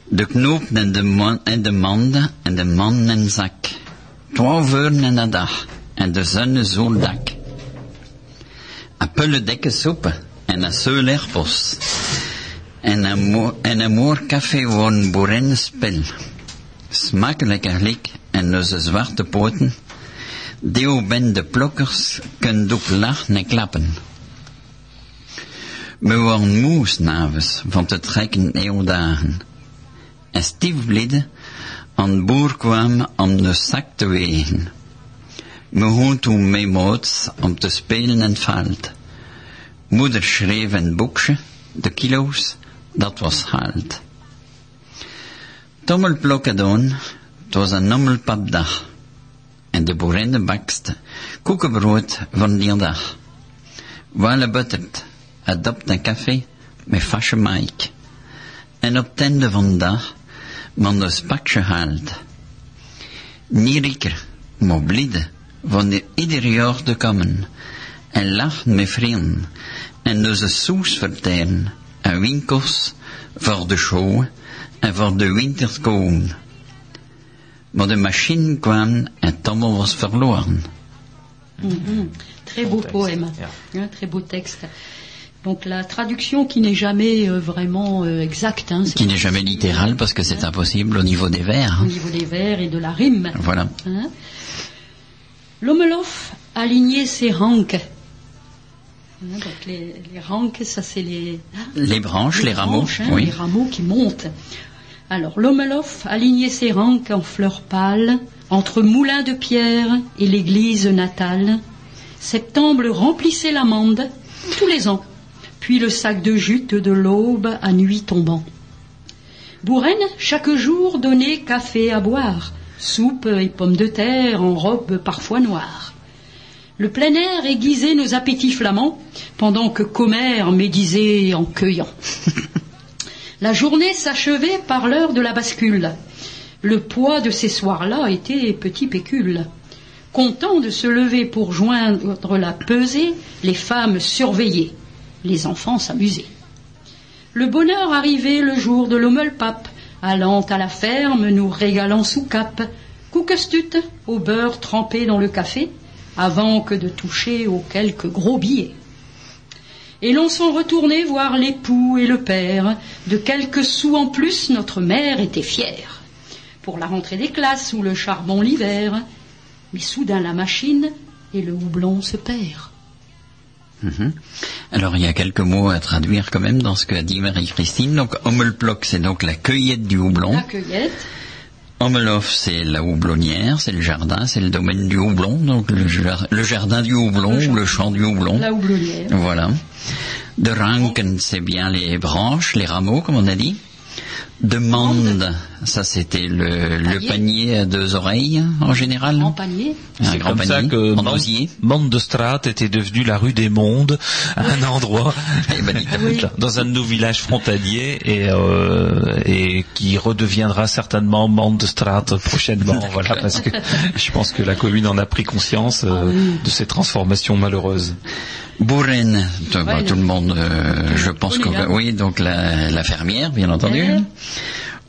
De knopen en de, man, en de manden en de man en zak. Twaalf uur en de dag en de zon is zo dak. Pulle dikke soepen en een seul erpos. En een, en een moer café van boerenspel. Smakelijk gelijk en onze zwarte poten. Deel ben de plokkers kunnen ook lachen en klappen. We waren moe s'avonds van te trekken eeuwdagen. En stiefbliden aan boer kwam om de zak te wegen. We gaan toen moots om te spelen in het. Moeder schreef een boekje, de kilo's, dat was halt. Tommelplokken doen, het was een nommelpapdag. En de boerin bakste koekenbrood van die dag. Wale buttert, adopt een café met Mike. En op het van de dag, man de spakje haalt. Niet rieker, van de ieder jaar te komen. En lachen met vrienden. En dus een soes vertellen. En winkels voor de show en voor de winter komen. Maar de machine kwam en Tommel was verloren. Mhm. Très beau poème, Yeah. Hein, très beau texte. Donc la traduction qui n'est jamais euh, vraiment euh, exacte, hein, Qui n'est jamais littéral parce que c'est impossible au niveau des vers. au niveau des vers et de la rime. Voilà. Hein. L'Omelof alignait ses ranques. Hein, donc les, les ranques, ça c'est les, hein, Les branches, les rameaux, branches, hein, oui. les rameaux qui montent. Alors l'Omelof alignait ses ranques en fleurs pâles entre moulins de pierre et l'église natale. Septembre remplissait l'amande tous les ans, puis le sac de jute de l'aube à nuit tombant. Bourraine, chaque jour, donnait café à boire, soupe et pommes de terre en robe parfois noire. Le plein air aiguisait nos appétits flamands, pendant que Commère médisait en cueillant. La journée s'achevait par l'heure de la bascule. Le poids de ces soirs-là était petit pécule. Content de se lever pour joindre la pesée, les femmes surveillaient, les enfants s'amusaient. Le bonheur arrivait le jour de l'Ommelpape, allant à la ferme, nous régalant sous cape, couquestute au beurre trempé dans le café, avant que de toucher aux quelques gros billets. Et l'on s'en retournait voir l'époux et le père. De quelques sous en plus, notre mère était fière. Pour la rentrée des classes ou le charbon l'hiver. Mais soudain la machine et le houblon se perd. Mhm. Alors il y a quelques mots à traduire quand même dans ce qu'a dit Marie-Christine. Donc Hommelplock, c'est donc la cueillette du houblon. La cueillette, Hommelof, c'est la houblonnière, c'est le jardin, c'est le domaine du houblon, donc le, jar- le jardin du houblon, Le ou le champ du houblon. la houblonnière. Voilà. De ranken, c'est bien les branches, les rameaux, comme on a dit. De mande, ça c'était le, le Panier. panier à deux oreilles, en général. En panier. Un C'est grand comme ça panier, que Mande, osier. Mande de Straat était devenue la rue des Mondes, un endroit ben. Oui. dans un de nos villages frontaliers et, euh, et qui redeviendra certainement Mande de Straat prochainement. voilà, parce que je pense que la commune en a pris conscience euh, Ah oui. de ces transformations malheureuses. Tout, bah, tout le monde, euh, je pense que oui, donc la, la fermière, bien entendu.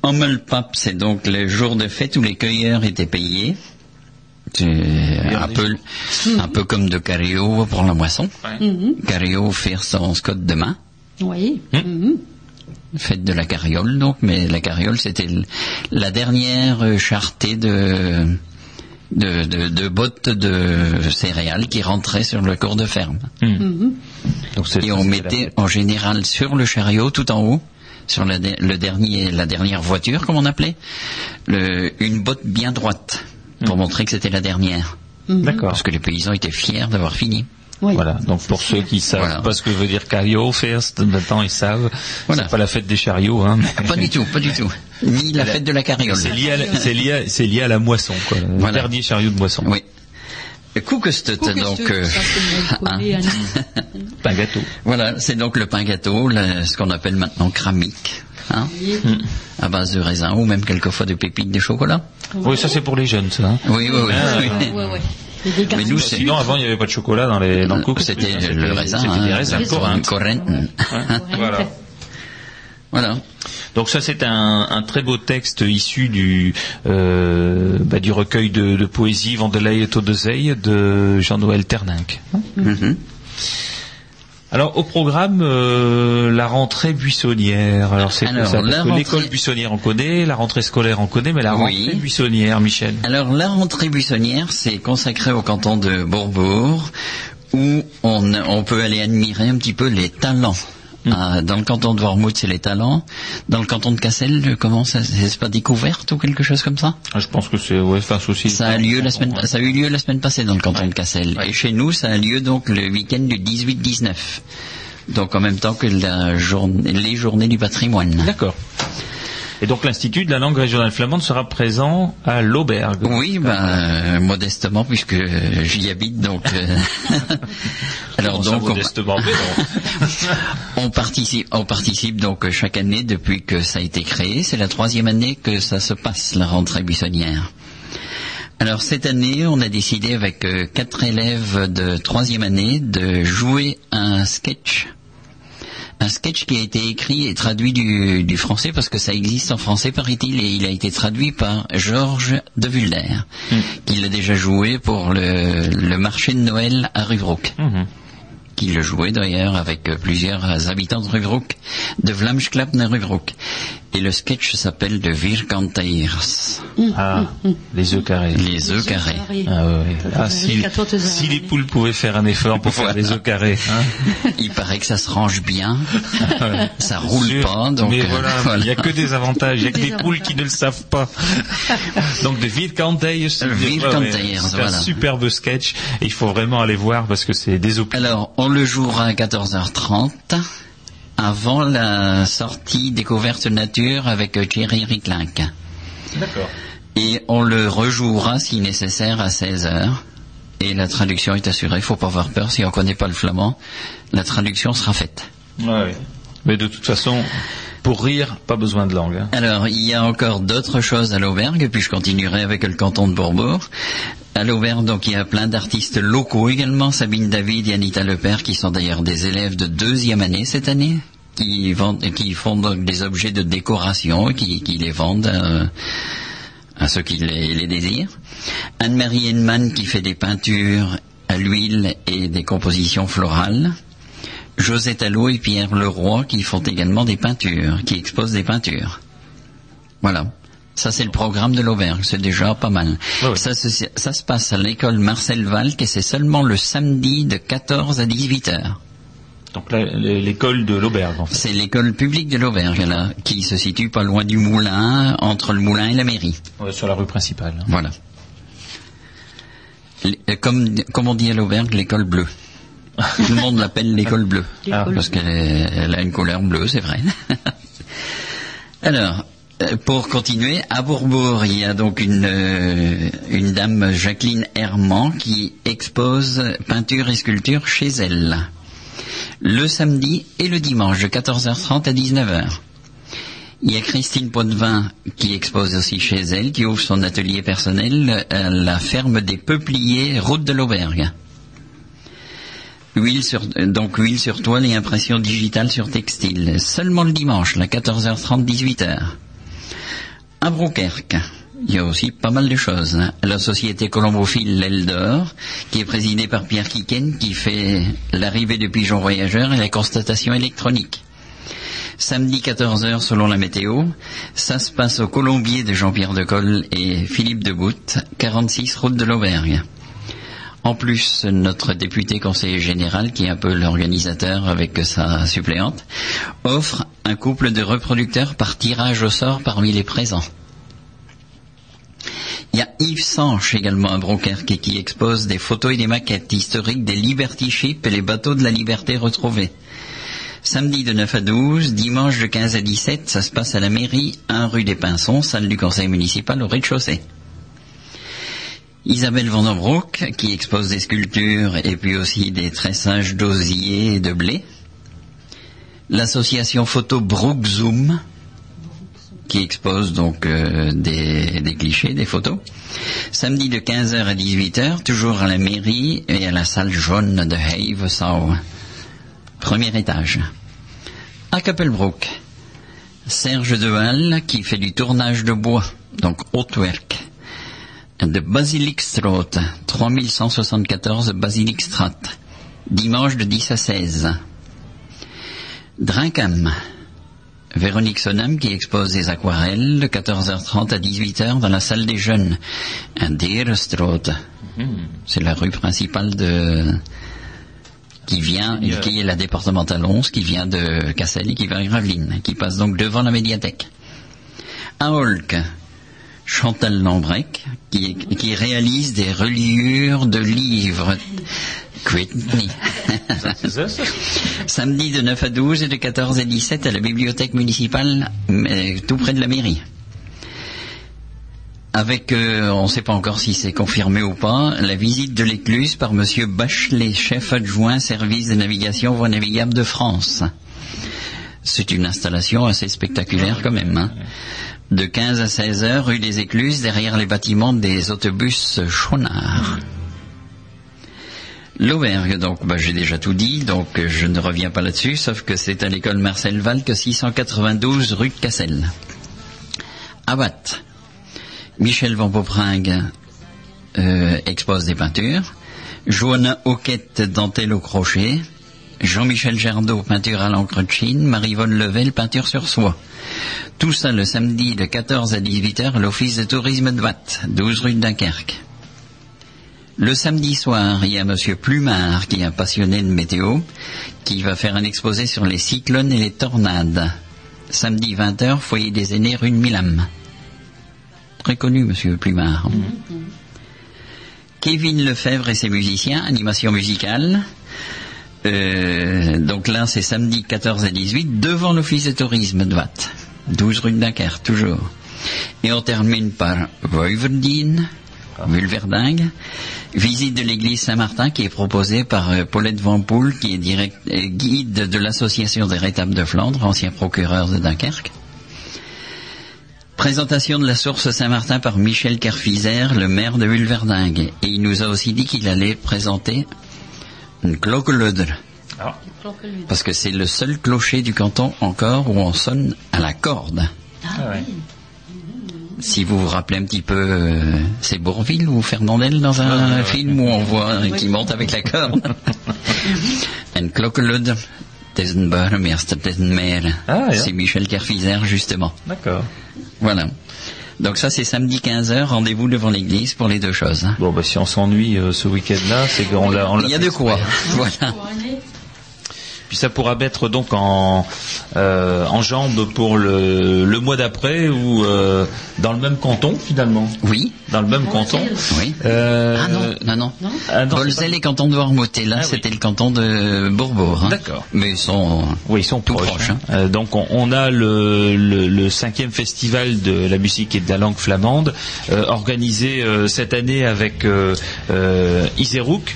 Ouais. Ommelpap, c'est donc le jour de fête où les cueilleurs étaient payés. C'est un peu, un peu comme de Cario pour la moisson. Mhm. Cario faire son scot demain. Oui. Hmm. Mhm. Fête de la carriole, donc, mais la carriole, c'était la dernière charretée de, de, de, de bottes de céréales qui rentraient sur le cours de ferme. Mhm. Donc c'est- Et on mettait en général sur le chariot, tout en haut, sur la, de- le dernier, la dernière voiture, comme on appelait, le, une botte bien droite, pour montrer que c'était la dernière. Mhm. la- D'accord. Parce que les paysans étaient fiers d'avoir fini. Oui. Voilà, donc pour ceux qui savent Voilà. pas ce que veut dire cario first, maintenant ils savent. Voilà. C'est pas la fête des chariots, hein. mais- Pas du tout, pas du tout. Ni la fête de la carriole. C'est lié, à la, c'est lié, à- c'est lié à la moisson, quoi. Le dernier chariot de moisson. Oui. Koekestut, donc... euh, ça, c'est le connaît, Annie. Un gâteau. Voilà, c'est donc le pain gâteau, le- ce qu'on appelle maintenant cramique, hein, à base de raisin ou même quelquefois de pépites de chocolat. Oui, ça c'est pour les jeunes, ça. hein. Oui, oui, oui. Ah, Mais garçons. nous, c'est- Sinon, avant, il n'y avait pas de chocolat dans, les, dans le. C'était le raisin, C'était hein, des raisins. Corinthe. Voilà. Voilà. Donc ça c'est un, un très beau texte issu du euh, bah, du recueil de, de poésie Vandelay et Todezey de Jean-Noël Terninck. Mhm. Alors au programme euh, la rentrée buissonnière. Alors c'est Alors, ça Parce la que rentrée- l'école buissonnière on connaît, la rentrée scolaire on connaît, mais la Oui. rentrée buissonnière, Michel. Alors, la rentrée buissonnière, c'est consacré au canton de Bourbourg, où on, on peut aller admirer un petit peu les talents. Ah, dans le canton de Wormhout, c'est les talents. Dans le canton de Cassel, comment ça, c'est pas découverte ou quelque chose comme ça Ah, je pense que c'est ouais, c'est aussi. Ça a lieu la semaine, Ouais. ça a eu lieu la semaine passée dans le canton de Cassel. Et chez nous, ça a lieu donc le week-end du 18-19. Donc en même temps que la journée, les journées du patrimoine. D'accord. Et donc l'Institut de la langue régionale flamande sera présent à l'Auberge. Oui, ben euh, modestement puisque euh, j'y habite donc. euh, Alors Comment donc on, modestement, on participe, on participe donc chaque année depuis que ça a été créé. C'est la troisième année que ça se passe la rentrée buissonnière. Alors cette année, on a décidé avec quatre élèves de troisième année de jouer un sketch. Un sketch qui a été écrit et traduit du, du français parce que ça existe en français, paraît-il, et il a été traduit par Georges de Vulder, qui l'a déjà joué pour le, le marché de Noël à Rubrook. Mhm. Qui le jouait d'ailleurs avec plusieurs habitants de Rubrook, de Vlamsklapp naar Rubrook. Et le sketch s'appelle De Vierkanteiers, Ah, les œufs carrés. les œufs carrés. Ah ouais. Ah, si, les poules pouvaient faire un effort pour faire Voilà. les œufs carrés. Hein. Il paraît que ça se range bien, ça roule Sûr. pas, donc Mais euh, voilà, il n'y a que des avantages, il n'y a que Des des poules qui ne le savent pas. Donc de Vierkanteiers, c'est voilà. un superbe sketch et il faut vraiment aller voir parce que c'est des opinions. Alors, on le jouera à 14h30, avant la sortie découverte nature avec euh, Thierry Ricklink. D'accord. Et on le rejouera si nécessaire à 16h. Et la traduction est assurée, faut pas avoir peur, si on connaît pas le flamand, la traduction sera faite. Ouais. Mais de toute façon, pour rire, pas besoin de langue. hein. Alors, il y a encore d'autres choses à l'Aubergue, puis je continuerai avec le canton de Bourbourg. À l'Aubergue, donc, il y a plein d'artistes locaux également, Sabine David et Anita Lepère, qui sont d'ailleurs des élèves de deuxième année cette année, qui, font des objets de décoration, qui, qui les vendent euh, à ceux qui les, les désirent. Anne-Marie Henneman, qui fait des peintures à l'huile et des compositions florales. Josette Allot et Pierre Leroy qui font également des peintures, qui exposent des peintures. Voilà. Ça, c'est le programme de l'Auberge. C'est déjà pas mal. Ça, se- ça se passe à l'école Marcel Valk et c'est seulement le samedi de 14 à 18 heures. Donc là, l'école de l'auberge, en fait. C'est l'école publique de l'Auberge, là, qui se situe pas loin du moulin, entre le moulin et la mairie. Ouais, sur la rue principale. Voilà. Euh, Comme, comme on dit à l'Auberge, l'école bleue. Tout le monde l'appelle l'école bleue. L'école Parce qu'elle elle a une couleur bleue, c'est vrai. Alors, euh, pour continuer, à Bourbourg, il y a donc une, euh, une dame, Jacqueline Herman, qui expose peinture et sculpture chez elle. Le samedi et le dimanche, de 14h30 à 19h. Il y a Christine Potvin qui expose aussi chez elle, qui ouvre son atelier personnel à la ferme des Peupliers, route de l'Auberge. Huile donc huile sur toile et impression digitale sur textile. Seulement le dimanche, là, 14h30, 18h. À Broukerque, il y a aussi pas mal de choses. La société colombophile L'Aile d'Or, qui est présidée par Pierre Quiquen, qui fait l'arrivée du pigeon voyageur et la constatation électronique. Samedi 14h selon la météo, ça se passe au Colombier de Jean-Pierre Decolle et Philippe Debout, 46 route de l'Aubergne. En plus, notre député conseiller général, qui est un peu l'organisateur avec sa suppléante, offre un couple de reproducteurs par tirage au sort parmi les présents. Il y a Yves Sanche également à Brouquerque qui expose des photos et des maquettes historiques des Liberty Ships et les bateaux de la liberté retrouvés. Samedi de 9 à 12, dimanche de 15 à 17, ça se passe à la mairie, 1 rue des Pinsons, salle du conseil municipal au rez-de-chaussée. Isabelle Vandenbroek, qui expose des sculptures et puis aussi des tressages d'osier et de blé. L'association photo Brook Zoom, qui expose donc euh, des, clichés, des photos. Samedi de 15h à 18h, toujours à la mairie et à la salle jaune de Havesau. Premier étage. À Kappelbrook, Serge Dehalle qui fait du tournage de bois, donc hautwerk. De Basilikstraat, 3174 Basilikstraat. Dimanche de 10 à 16. Drinkham, Véronique Sonam qui expose des aquarelles de 14h30 à 18h dans la salle des jeunes. Un Derenstraat. C'est la rue principale de qui vient, qui est la départementale 11, qui vient de Cassel et qui va à Gravelines, qui passe donc devant la médiathèque. À Holk, Chantal Lambrec, qui, qui réalise des reliures de livres. Samedi de 9 à 12 et de 14 à 17 à la bibliothèque municipale, tout près de la mairie. Avec, euh, on ne sait pas encore si c'est confirmé ou pas, la visite de l'écluse par Monsieur Bachelet, chef adjoint service de navigation voie navigable de France. C'est une installation assez spectaculaire quand même. hein. De 15 à 16 heures, rue des Écluses, derrière les bâtiments des autobus Schonard. L'auberge, donc bah, j'ai déjà tout dit, donc euh, je ne reviens pas là-dessus, sauf que c'est à l'école Marcel Valque, 692 rue Cassel. Abat, Michel Van Popringue euh, expose des peintures, Joanna Hoquette, dentelle au crochet, Jean-Michel Gerdot, peinture à l'encre de Chine, Marie-Vonne Level, peinture sur soie. Tout ça le samedi de 14 à 18 heures à l'office de tourisme de Watt, 12 rue de Dunkerque. Le samedi soir, il y a Monsieur Plumard, qui est un passionné de météo, qui va faire un exposé sur les cyclones et les tornades. Samedi 20h, foyer des aînés, rue de Milam. Très connu, Monsieur Plumard. Kevin Lefebvre et ses musiciens, animation musicale. Euh, donc là, c'est samedi 14 à 18, devant l'office de tourisme de Watt. 12 rue de Dunkerque, toujours. Et on termine par Voiverdien, Vulverdingue, visite de l'église Saint-Martin qui est proposée par euh, Paulette Van Poel, qui est euh, guide de l'association des rétables de Flandre, ancien procureur de Dunkerque. Présentation de la source Saint-Martin par Michel Kerfizer, le maire de Vulverdingue. Et il nous a aussi dit qu'il allait présenter une cloqueludre. Ah. Parce que c'est le seul clocher du canton encore où on sonne à la corde. Ah ouais. Si vous vous rappelez un petit peu, euh, c'est Bourville ou Fernandel dans un film où on voit un qui monte avec la corde. Un klokkelud, het is een burgemeester, het is een maire. Ah, ja. C'est Michel Kerfizer, justement. D'accord. Voilà. Donc ça, c'est samedi 15h, rendez-vous devant l'église pour les deux choses. hein. Bon, bah, si on s'ennuie euh, ce week-end-là, c'est qu'on l'a. on l'a Il y a de quoi. Voilà. Puis ça pourra mettre donc en, euh, en jambe pour le, le mois d'après ou euh, dans le même canton finalement. Oui. Dans le même canton. Oui. Euh, Ah non, non, non. Ah non, et canton de là, Ah oui. c'était le canton de Bourbourg. hein. D'accord. Mais ils sont... Oui, ils sont Tout proches. proches, hein. Euh, donc on, on a le, le, le cinquième festival de la musique et de la langue flamande, euh, organisé euh, cette année avec euh, euh, Iserouk.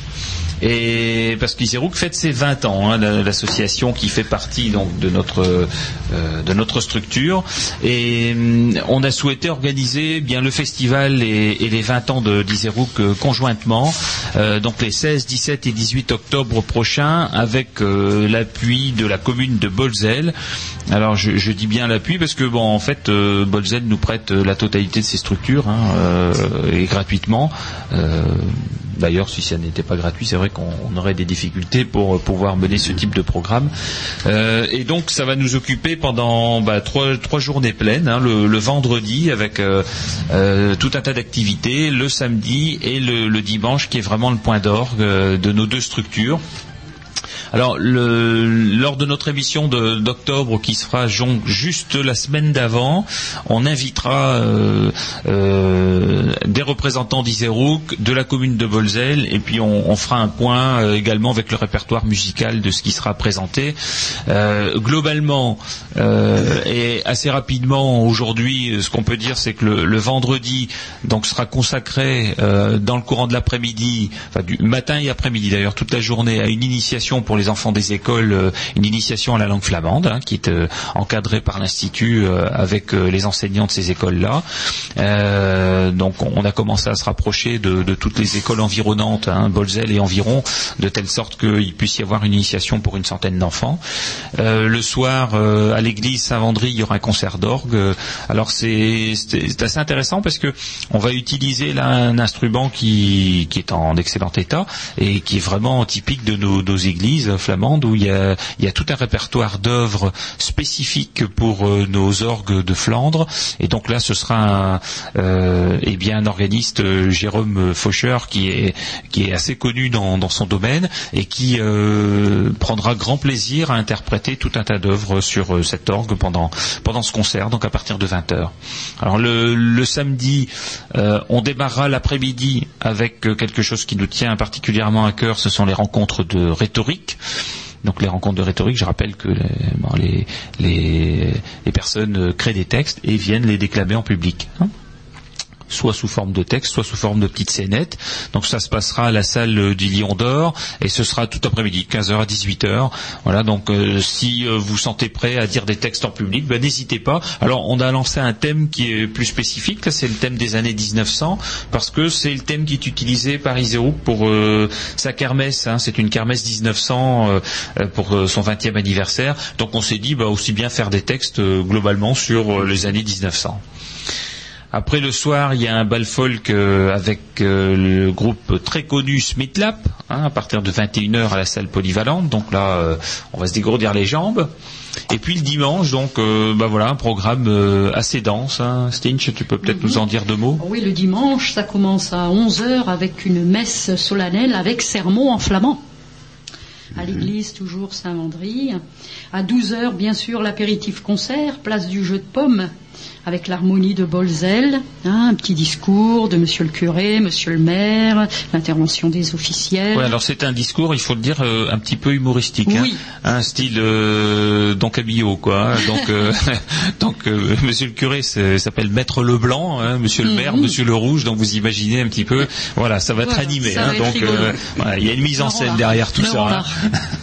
Et parce qu'Iserouk fête ses 20 ans, hein, la- l'association qui fait partie donc de notre euh, de notre structure. Et hum, on a souhaité organiser bien le festival et, les 20 ans de d'Iserouk euh, conjointement, euh, donc les 16, 17 et 18 octobre prochains, avec l'appui de la commune de Bolzel. Alors je, dis bien l'appui parce que bon en fait Bolzel nous prête la totalité de ses structures hein, et gratuitement. D'ailleurs, si ça n'était pas gratuit, c'est vrai qu'on on aurait des difficultés pour euh, pouvoir mener ce type de programme. Euh, et donc, ça va nous occuper pendant bah, trois, trois journées pleines, hein, le, vendredi avec euh, tout un tas d'activités, le samedi et le, le dimanche qui est vraiment le point d'orgue de nos deux structures. Alors, lors de notre émission d'octobre qui se fera jon- juste la semaine d'avant, on invitera euh, euh, des représentants d'Iserouk, de la commune de Bolzel, et puis on, fera un point euh, également avec le répertoire musical de ce qui sera présenté. Globalement, et assez rapidement aujourd'hui, ce qu'on peut dire, c'est que le, vendredi donc sera consacré dans le courant de l'après-midi, enfin du matin et après-midi d'ailleurs, toute la journée à une initiation pour les enfants des écoles, euh, une initiation à la langue flamande, hein, qui est euh, encadrée par l'institut euh, avec les enseignants de ces écoles-là. Donc on a commencé à se rapprocher de, toutes les écoles environnantes, hein, Bolzel et environ, de telle sorte qu'il puisse y avoir une initiation pour une centaine d'enfants. Le soir, à l'église Saint-Vendry, il y aura un concert d'orgue. Alors c'est assez intéressant parce que on va utiliser là un instrument qui, est en excellent état et qui est vraiment typique de nos églises flamandes où il y a, tout un répertoire d'œuvres spécifiques pour euh, nos orgues de Flandre. Et donc là, ce sera un, euh, eh bien un organiste, euh, Jérôme Faucher, qui est, qui est assez connu dans, dans son domaine et qui euh, prendra grand plaisir à interpréter tout un tas d'œuvres sur euh, cet orgue pendant, pendant ce concert, donc à partir de 20h. Alors le, samedi, euh, on démarrera l'après-midi avec euh, quelque chose qui nous tient particulièrement à cœur, ce sont les rencontres de rhétorique. Donc les rencontres de rhétorique, je rappelle que les, personnes euh, créent des textes et viennent les déclamer en public. hein soit sous forme de texte, soit sous forme de petites scénettes. Donc ça se passera à la salle euh, du Lion d'Or et ce sera tout après-midi, 15h à 18h. Voilà, donc euh, si euh, vous sentez prêt à dire des textes en public, ben, n'hésitez pas. Alors on a lancé un thème qui est plus spécifique, c'est le thème des années 1900 parce que c'est le thème qui est utilisé par Isérouk pour euh, sa kermesse. hein. C'est une kermesse 1900 euh, euh, pour son 20e anniversaire. Donc on s'est dit bah, aussi bien faire des textes globalement sur les années 1900. Après le soir, il y a un bal folk euh, avec euh, le groupe très connu Smithlap, hein, à partir de 21h à la salle polyvalente. Donc là, euh, on va se dégourdir les jambes. Et puis le dimanche, donc, euh, bah voilà, un programme euh, assez dense. Hein. Stinch, tu peux peut-être nous en dire deux mots? Oui, le dimanche, ça commence à 11h avec une messe solennelle avec sermon en flamand. À l'église, toujours Saint-Vendry. À 12h, bien sûr, l'apéritif concert, place du jeu de pommes, avec l'harmonie de Bolzel. hein, un petit discours de monsieur le curé, monsieur le maire, l'intervention des officiels. Ouais, alors c'est un discours, il faut le dire, euh, un petit peu humoristique, hein. Un style euh, Don Camillo, quoi. hein. Donc, euh, donc euh, Monsieur le curé s'appelle Maître Leblanc, hein, Monsieur le maire, Mhm. Monsieur le rouge. Donc vous imaginez un petit peu, voilà, ça va être animé. hein. va être donc rigolo. voilà, il y a une mise en scène derrière tout ça.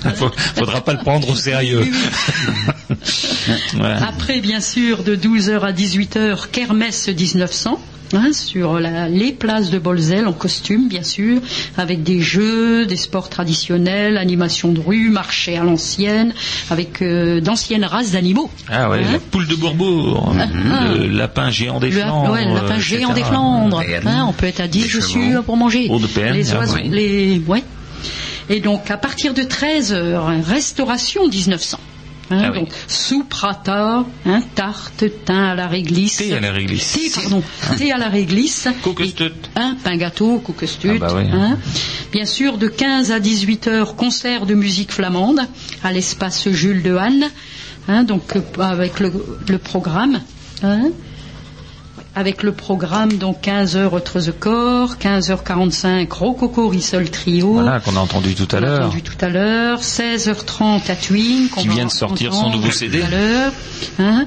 hein. Faut- faudra pas le prendre au sérieux. Oui, oui. Voilà. Après, bien sûr, de 12h à 18h, Kermesse 1900. hein, sur la- les places de Bolzel en costume, bien sûr, avec des jeux, des sports traditionnels, animations de rue, marché à l'ancienne, avec euh, d'anciennes races d'animaux. Ah ouais, Hein la poule de Bourbourg, ah. le lapin géant des Le, Flandres, ouais, le lapin géant etc. des Flandres. Hein, on peut être à 10 chevaux. dessus pour manger. De les ah, oiseaux, oui. les, ouais. Et donc, à partir de 13h, restauration 1900. Hein, Ah oui. donc, souprata, hein, tarte, thym à la réglisse. Thé à la réglisse. Thé, pardon, thé à la réglisse. Hein, pain gâteau, kokestut. Ah bah oui, hein. hein. Bien sûr, de 15 à 18 heures, concert de musique flamande à l'espace Jules de Hanne. Hein, donc, euh, avec le, le programme. Avec le programme, donc 15h Autres the Corps, 15h45 Rococo Rissol Trio. Voilà, qu'on a entendu tout à l'heure. entendu tout à l'heure. 16h30 à Twin. qu'on Qui vient de sortir son nouveau tout CD. à l'heure. Hein.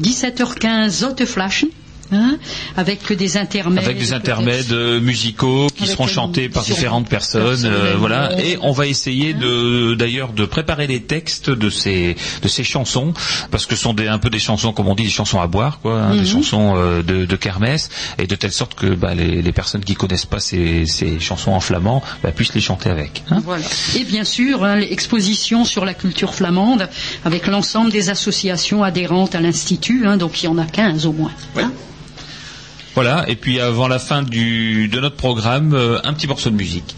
17h15 Zotteflaschen. Hein, avec des intermèdes. Avec des intermèdes euh, musicaux qui Avec seront chantés par différentes personnes, euh, voilà. Et on va essayer Hein de, d'ailleurs, de préparer les textes de ces, de ces chansons, parce que ce sont des, un peu des chansons, comme on dit, des chansons à boire, quoi, hein, Mhm. des chansons euh, de, de kermesse, et de telle sorte que bah, les, les personnes qui connaissent pas ces, ces chansons en flamand bah, puissent les chanter avec. hein. Voilà. Et bien sûr, hein, l'exposition sur la culture flamande avec l'ensemble des associations adhérentes à l'Institut, hein, donc il y en a 15 au moins. hein. Voilà. Et puis avant la fin du, de notre programme, euh, un petit morceau de musique.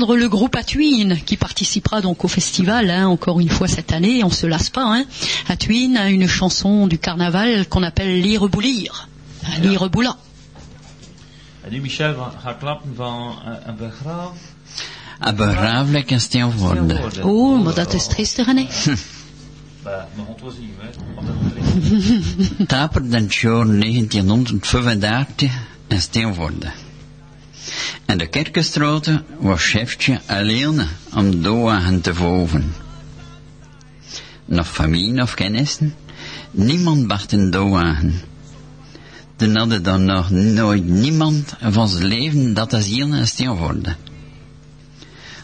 Venez d'entendre le groupe Atwin qui participera donc au festival, hein, encore une fois cette année, on se lasse pas. Hein. Atwin a une chanson du carnaval qu'on appelle Lireboulir, Lireboula. Nu Michel gaat klappen van een begraaf. een begraaflijk en stilwoorden. Oh, maar dat is? Bah, zien, hè. Taper den jaar 1935 en Steenvoorde. En de kerkenstraten was chefje alleen om doagen te voven. Nog familie, nog kennissen, niemand bacht een doagen. Dan hadden dan nog nooit niemand van zijn leven dat als hier in Steenvoorde.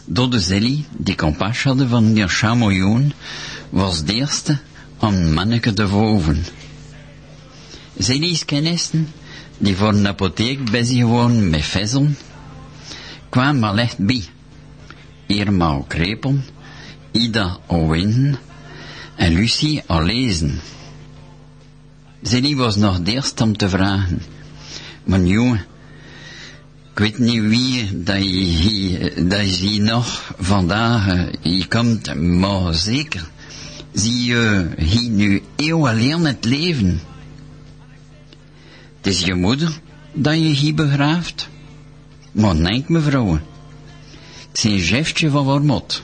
Door de Zelly, die kompas hadden van meneer Chamoyoen, was de eerste om manneke te voven. Zelly's kennissen, die voor een apotheek bezig waren met vezelen, kwamen al echt bij. Irma Krepel, Ida Owen en Lucie al lezen. Was nog de eerste om te vragen. Maar jongen, ik weet niet wie dat hier- dat je nog vandaag eh, hier komt, maar zeker zie je hier nu eeuw alleen het leven. Het is je moeder dat je hier begraaft. Maar denk mevrouw, ik zie een chefje van Wormot.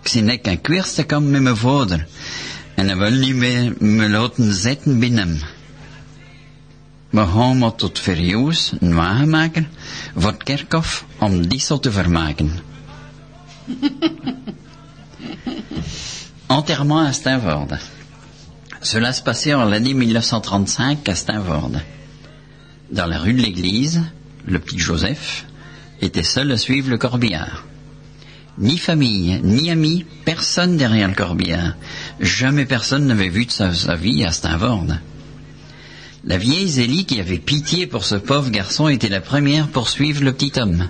Ik zie net een kwierste kant met mijn vader. En hij wil niet meer me laten zitten binnen hem. We gaan maar tot verjoes een wagen maken voor het kerkhof om die zo te vermaken. Enterrement à Steenvoorde. Cela se passait en l'année 1935 à Steenvoorde. Dans la rue de l'église, le petit Joseph était seul à suivre le corbillard. Ni famille, ni amis, personne derrière le corbillard. Jamais personne n'avait vu de sa, vie à Steenvoorde. La vieille Zélie, qui avait pitié pour ce pauvre garçon, était la première pour suivre le petit homme.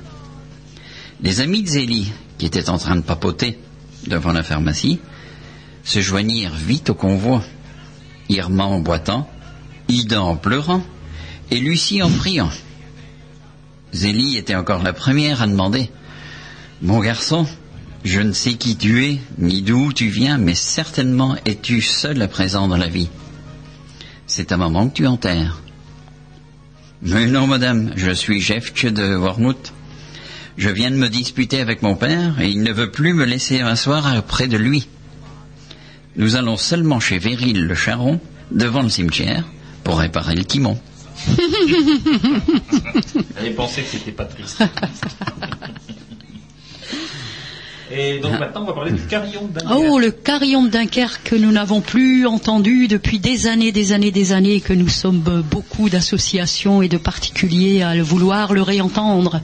Les amis de Zélie, qui étaient en train de papoter devant la pharmacie, se joignirent vite au convoi. Irma en boitant, Ida en pleurant, et Lucie en priant. Zélie était encore la première à demander Mon garçon, je ne sais qui tu es, ni d'où tu viens, mais certainement es-tu seul à présent dans la vie. C'est ta maman que tu enterres. Mais non, madame, je suis Jefche de Wormouth. Je viens de me disputer avec mon père et il ne veut plus me laisser m'asseoir près de lui. Nous allons seulement chez Véril le Charron, devant le cimetière, pour réparer le timon. J'avais pensé que c'était pas triste. Et donc maintenant, on va parler du carillon d'un Oh, le carillon de Dunkerque que nous n'avons plus entendu depuis des années, des années, des années, et que nous sommes beaucoup d'associations et de particuliers à le vouloir le réentendre.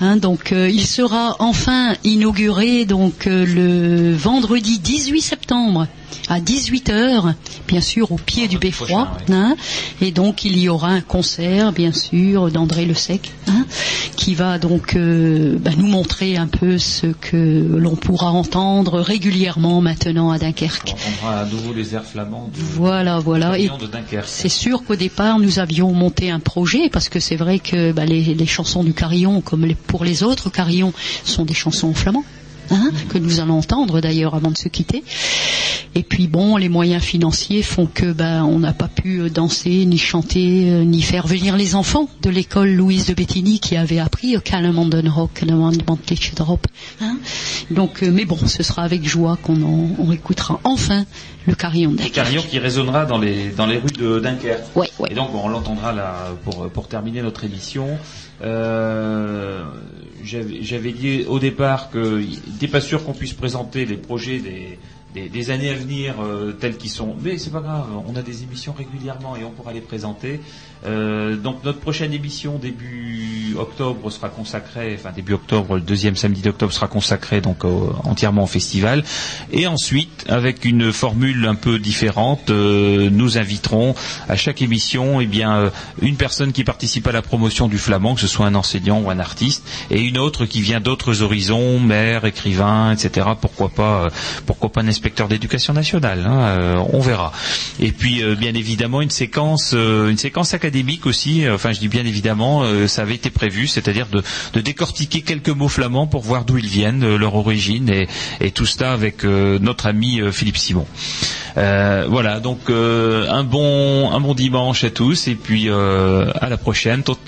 Hein, donc, euh, il sera enfin inauguré donc euh, le vendredi 18 septembre à 18h, bien sûr au pied du beffroi. hein. et donc il y aura un concert, bien sûr, d'André Le Sec, hein, qui va donc euh, bah, nous montrer un peu ce que l'on pourra entendre régulièrement maintenant à Dunkerque. On entendra à nouveau les airs flamands du Voilà, voilà. Et carillon de Dunkerque. c'est sûr qu'au départ, nous avions monté un projet parce que c'est vrai que bah, les, les chansons du carillon, comme les- pour les autres carillons, sont des chansons en flamand. Hein, que nous allons entendre d'ailleurs avant de se quitter. Et puis bon, les moyens financiers font que ben on n'a pas pu euh, danser, ni chanter, euh, ni faire venir les enfants de l'école Louise de Bettini qui avait appris euh, Kallemanden Rock, Drop. Hein Donc, euh, mais bon, ce sera avec joie qu'on en- on écoutera enfin le carillon Le d'Ac. carillon qui résonnera dans les, dans les rues de Dunkerque. Ouais, ouais. Et donc on l'entendra là pour, pour terminer notre émission. Euh, J'avais dit au départ qu'il n'était pas sûr qu'on puisse présenter les projets des années à venir euh, tels qu'ils sont. Mais c'est pas grave, on a des émissions régulièrement et on pourra les présenter. Euh, donc notre prochaine émission début octobre sera consacrée, enfin début octobre, le deuxième samedi d'octobre sera consacré donc entièrement au festival. Et ensuite, avec une formule un peu différente, euh, nous inviterons à chaque émission, eh bien, euh, une personne qui participe à la promotion du flamand, que ce soit un enseignant ou un artiste, et une autre qui vient d'autres horizons, maire, écrivain, etc. Pourquoi pas, pourquoi pas un inspecteur d'éducation nationale hein, On verra. Et puis, bien évidemment, une séquence, une séquence académique aussi. euh, Enfin, je dis bien évidemment, euh, ça avait été prévu, c'est-à-dire de, décortiquer quelques mots flamands pour voir d'où ils viennent, euh, leur origine, et, tout cela avec notre ami Philippe Simon. Voilà, donc un bon un bon dimanche à tous et puis à la prochaine. Tot